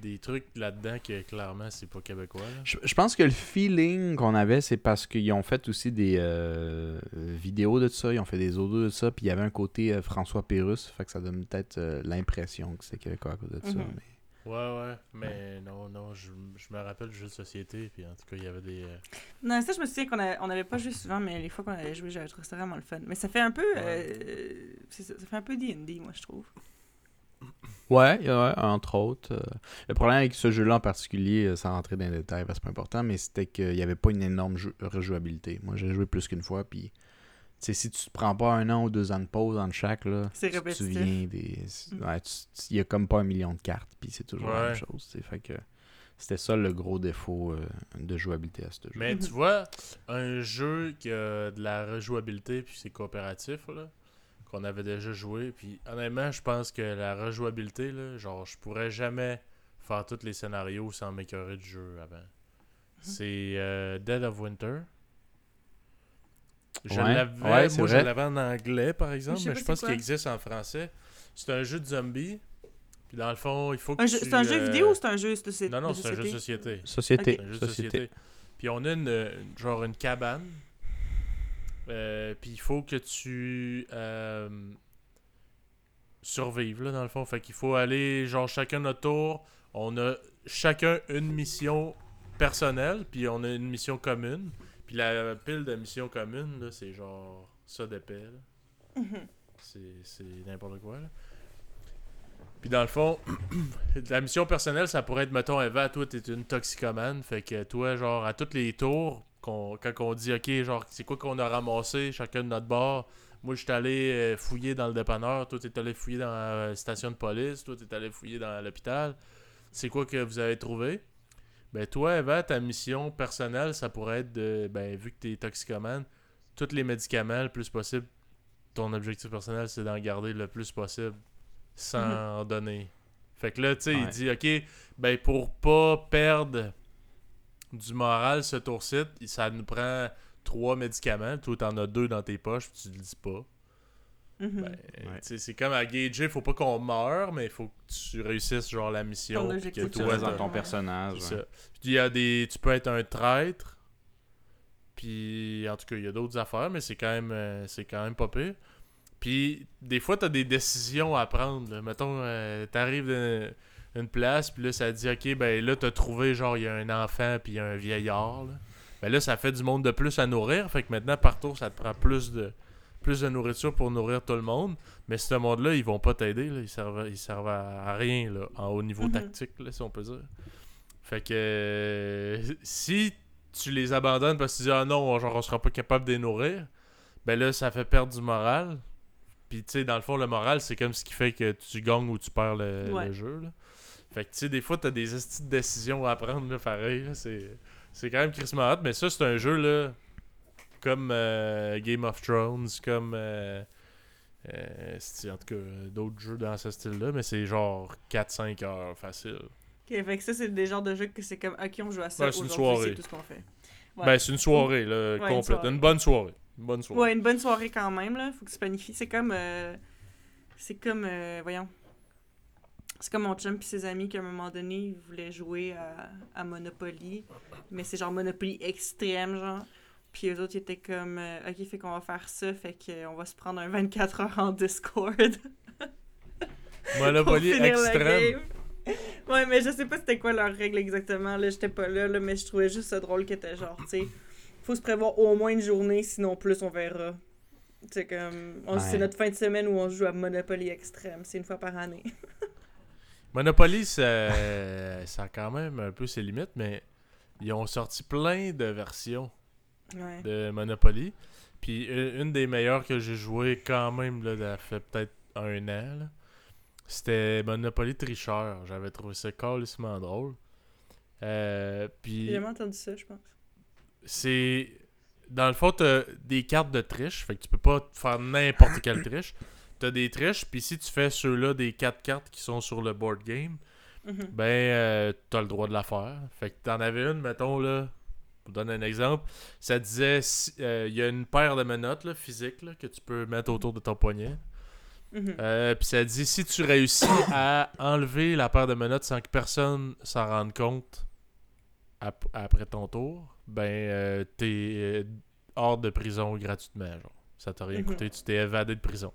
des trucs là-dedans que clairement c'est pas québécois. là. Je, je pense que le feeling qu'on avait, c'est parce qu'ils ont fait aussi des euh, vidéos de ça, ils ont fait des audios de ça, puis il y avait un côté euh, François Pérus, fait que ça donne peut-être euh, l'impression que c'est québécois à cause de ça. Mhm. mais- Ouais, ouais, mais non, non, je, je me rappelle du jeu de société, puis en tout cas, il y avait des... euh, Non, ça, je me souviens qu'on a- on n'avait pas joué souvent, mais les fois qu'on avait joué, j'avais trouvé ça vraiment le fun. Mais ça fait un peu. euh, c'est ça, ça fait un peu D&D, moi, je trouve. Ouais, ouais, entre autres. euh, le problème avec ce jeu-là en particulier, euh, sans rentrer dans les détails parce que c'est pas important, mais c'était qu'il n'y avait pas une énorme jou- rejouabilité. Moi, j'ai joué plus qu'une fois, puis tu sais, si tu te prends pas un an ou deux ans de pause entre chaque, là, tu souviens des... Mm. ouais, tu- tu- il y a comme pas un million de cartes, puis c'est toujours la même chose. Fait que c'était ça le gros défaut euh, de jouabilité à ce jeu. Mais Mhm. tu vois, un jeu qui a de la rejouabilité, puis c'est coopératif, là, qu'on avait déjà joué, puis honnêtement, je pense que la rejouabilité, là, genre, je pourrais jamais faire tous les scénarios sans m'écœurer du jeu avant. C'est euh, Dead of Winter. Je Ouais, l'avais, ouais, moi je l'avais en anglais par exemple, Je sais mais pas je pense qu'il existe en français. C'est un jeu de zombies. Puis dans le fond, il faut que tu, C'est un jeu euh, vidéo ou c'est un jeu de Non, non, c'est un jeu de société? société. Société. Un jeu de société. société. Puis on a une, euh, genre une cabane. Euh, puis il faut que tu euh, survives, là, dans le fond. Fait qu'il faut aller, genre, chacun notre tour. On a chacun une mission personnelle, puis on a une mission commune. Puis la pile de missions communes, c'est genre ça d'épais. Mhm. C'est c'est n'importe quoi, là. Puis dans le fond, (clears throat) la mission personnelle, ça pourrait être, mettons, Eva, toi, t'es une toxicomane. Fait que toi, genre, à tous les tours, quand on dit, OK, genre, c'est quoi qu'on a ramassé chacun de notre bord, moi, je suis allé euh, fouiller dans le dépanneur, toi, t'es allé fouiller dans la station de police, toi, t'es allé fouiller dans l'hôpital. C'est quoi que vous avez trouvé? Ben, toi, Eva, ta mission personnelle, ça pourrait être de, ben, vu que t'es toxicomane, tous les médicaments le plus possible, ton objectif personnel, c'est d'en garder le plus possible sans en donner. Fait que là, tu sais, il dit, OK, ben, pour pas perdre du moral ce tour-ci, ça nous prend trois médicaments. Toi, t'en as deux dans tes poches, puis tu le dis pas. Mhm. Ben, Ouais. c'est comme à gager, faut pas qu'on meure, mais il faut que tu réussisses genre la mission. Puis que Tu toi, dans ton personnage. ouais. Puis y a des. Tu peux être un traître. Puis en tout cas, il y a d'autres affaires, mais c'est quand même euh, c'est quand même pas pire. Puis des fois, t'as des décisions à prendre. là. Mettons, euh, t'arrives d'une une place, puis là, ça dit OK, ben là, t'as trouvé genre il y a un enfant puis il y a un vieillard. Là. Ben là, ça fait du monde de plus à nourrir. Fait que maintenant, par tour, ça te prend plus de plus de nourriture pour nourrir tout le monde. Mais ce monde-là, ils vont pas t'aider. Ils servent, ils servent à, rien là, en haut niveau Mhm. tactique, là, si on peut dire. Fait que euh, si tu les abandonnes parce que tu dis ah non, genre on sera pas capable de les nourrir, ben là ça fait perdre du moral. Puis tu sais, dans le fond, le moral, c'est comme ce qui fait que tu gagnes ou tu perds le, Ouais. le jeu. Là. Fait que tu sais, des fois, t'as des décisions à prendre, là, pareil. c'est quand même crissement hot, mais ça, c'est un jeu, là, comme euh, Game of Thrones, comme. euh, euh, en tout cas, d'autres jeux dans ce style-là, mais c'est genre 4-5 heures facile. Ok, fait que ça, c'est des genres de jeux que c'est comme, ok, on joue à ça Ouais, c'est aujourd'hui, tout ce qu'on fait. Ouais. Ben, c'est une soirée, là, une complète. soirée. Une bonne soirée. Une bonne soirée. Ouais, une bonne soirée quand même, là. Faut que tu planifies. C'est comme. euh, C'est comme. euh, voyons. C'est comme mon chum puis ses amis qu'à un moment donné, ils voulaient jouer à, à Monopoly. Mais c'est genre Monopoly extrême, genre. Puis eux autres, ils étaient comme. euh, ok, fait qu'on va faire ça. Fait qu'on va se prendre un 24 heures en Discord. (laughs) Monopoly extrême. Ouais, mais je sais pas c'était quoi leur règle exactement. Là, j'étais pas là, là, mais je trouvais juste ça drôle que était genre, tu sais, faut se prévoir au moins une journée, sinon plus on verra. C'est comme, on- Ouais. c'est notre fin de semaine où on joue à Monopoly extrême. C'est une fois par année. (laughs) Monopoly, ça, ça a quand même un peu ses limites, mais ils ont sorti plein de versions Ouais. de Monopoly. Puis une une des meilleures que j'ai joué quand même, là, ça fait peut-être un an, c'était Monopoly Tricheur. J'avais trouvé ça calissement drôle. Euh, J'ai puis jamais entendu ça, je pense. c'est. Dans le fond, t'as des cartes de triche, fait que tu peux pas faire n'importe quelle (coughs) triche. T'as des triches, puis si tu fais ceux-là des quatre cartes qui sont sur le board game, Mhm. ben euh, t'as le droit de la faire. Fait que t'en avais une, mettons là, pour donner un exemple, ça disait euh, il y a une paire de menottes là, physiques là, que tu peux mettre autour de ton poignet. Mhm. Euh, Puis ça dit si tu réussis (coughs) à enlever la paire de menottes sans que personne s'en rende compte ap- après ton tour, ben euh, t'es hors de prison gratuitement. Genre. Ça t'a rien Mhm. coûté, tu t'es évadé de prison.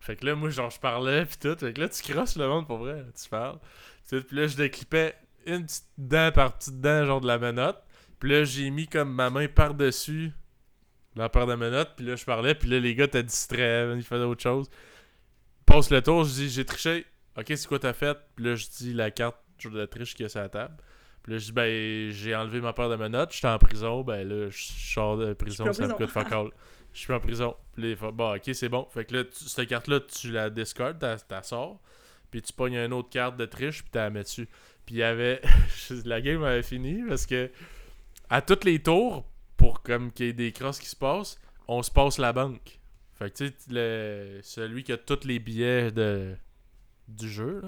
Fait que là, moi, genre, je parlais, puis tout. Fait que là, tu crosses le monde pour vrai, tu parles. Puis là, je déclipais une petite dent par petite dent, genre de la menotte. Puis là, j'ai mis comme ma main par-dessus la paire de menottes. Puis là, je parlais, puis là, les gars, t'as distrait, ils faisaient autre chose. Passe le tour, je dis, j'ai triché. Ok, c'est quoi t'as fait? Puis là, je dis la carte de la triche qu'il y a sur la table. Puis là, je dis, ben, j'ai enlevé ma paire de menottes, j'étais en prison. Ben là, je sors de prison, ça me prison. coûte fuck all. Je suis en prison. Puis là, bon, ok, c'est bon. Fait que là, tu- cette carte-là, tu la discardes, t'as la sors. Puis tu pognes une autre carte de triche, puis tu la mets dessus. Puis il y avait. (laughs) la game avait fini parce que à tous les tours, pour comme qu'il y ait des crosses qui se passent, on se passe la banque. Fait que tu sais, celui qui a tous les billets de, du jeu.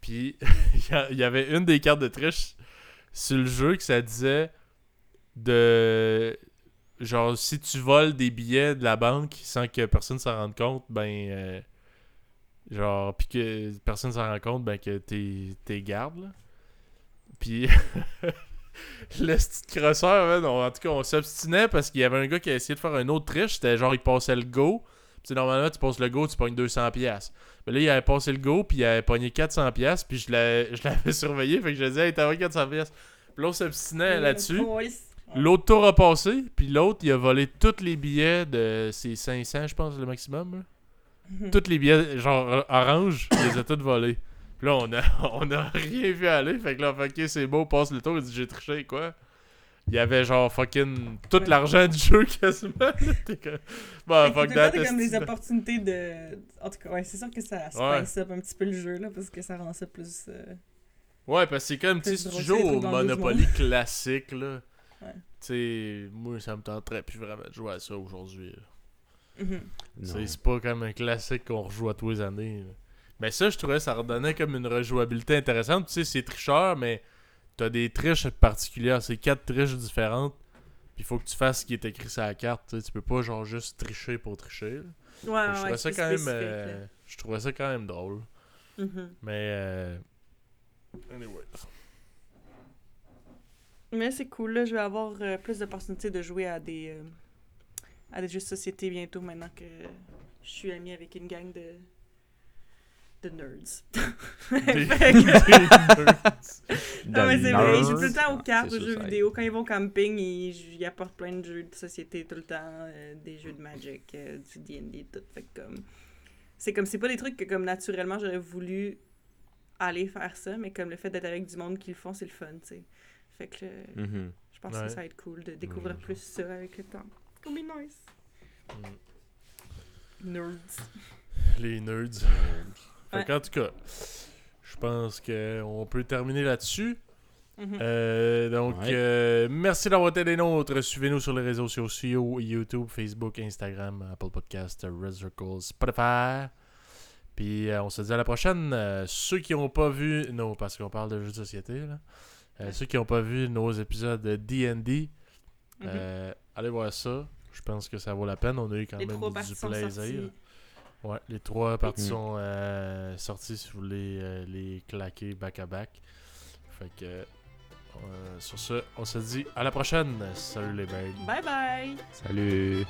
Puis (laughs) il y avait une des cartes de triche sur le jeu que ça disait de. Genre, si tu voles des billets de la banque sans que personne s'en rende compte, ben. euh, genre, puis que personne s'en rend compte, ben que t'es garde, là. Puis. (laughs) le petit crosseur, man, on- en tout cas, on s'obstinait parce qu'il y avait un gars qui a essayé de faire un autre triche. C'était genre, il passait le go. Puis normalement, tu passes le go, tu pognes 200$. piastres. Mais là, il avait passé le go, puis il avait pogné 400$. piastres, Puis je l'avais (laughs) surveillé. Fait que je lui disais, hey, t'as 400$. piastres. Puis là, on s'obstinait là-dessus. L'autre tour a passé, puis l'autre, il a volé tous les billets de ses 500, je pense, le maximum. Mhm. Tous les billets, genre orange, il les a tous volés. Puis là, on a, (laughs) on a rien vu aller. Fait que là, fait, ok, c'est beau, passe le tour. Il dit, j'ai triché, quoi. Il y avait genre fucking tout Ouais. l'argent du jeu (laughs) quasiment. bon, Fait que fuck le that. t'as comme des opportunités de. En tout cas, ouais, c'est sûr que ça Ouais. spice up un petit peu le jeu, là, parce que ça rend ça plus. euh, Ouais, parce que c'est comme, tu sais, Plus si tu joues c'est au Monopoly classique, là. (laughs) Ouais. Tu sais, moi, ça me tenterait plus vraiment de jouer à ça aujourd'hui. C'est c'est pas comme un classique qu'on rejoue à tous les années. là. Mais ça, je trouvais ça redonnait comme une rejouabilité intéressante. Tu sais, c'est tricheur, mais t'as des triches particulières. C'est quatre triches différentes. Puis il faut que tu fasses ce qui est écrit sur la carte. Tu sais, tu peux pas genre juste tricher pour tricher. Ouais, ouais, je trouvais ça c'est quand même. euh, je trouvais ça quand même drôle. Mhm. Mais euh, Anyway. Mais c'est cool, là. Je vais avoir euh, plus d'opportunités de jouer à des, euh, à des jeux de société bientôt, maintenant que je suis amie avec une gang de, de nerds. (laughs) (laughs) Que- des nerds. Non, mais c'est vrai, ils jouent tout le temps aux cartes, aux jeux vidéo. Quand ils vont camping, ils, apportent plein de jeux de société tout le temps, euh, des jeux de Magic, euh, du D&D, tout. Fait que comme... C'est comme, c'est pas des trucs que comme naturellement j'aurais voulu aller faire ça, mais comme le fait d'être avec du monde qui le font, c'est le fun, tu sais. Fait que euh, Mhm. je pense Ouais. que ça va être cool de découvrir plus ça avec le temps. Gonna be nice. Nerds. Les nerds. Fait Ouais. qu'en tout cas, je pense qu'on peut terminer là-dessus. Mhm. Euh, donc, Ouais. euh, merci d'avoir été des nôtres. Suivez-nous sur les réseaux sociaux YouTube, Facebook, Instagram, Apple Podcast, Red Circle, Spotify. Puis euh, on se dit à la prochaine. Euh, ceux qui n'ont pas vu, non, parce qu'on parle de jeux de société, là. Euh, Ouais. ceux qui n'ont pas vu nos épisodes de D&D, euh, allez voir ça. Je pense que ça vaut la peine. On a eu quand Les même du plaisir. Ouais, les trois parties Mm. sont euh, sorties si vous voulez euh, les claquer back à back. Fait que euh, sur ce, on se dit à la prochaine. Salut les birds. Bye bye! Salut.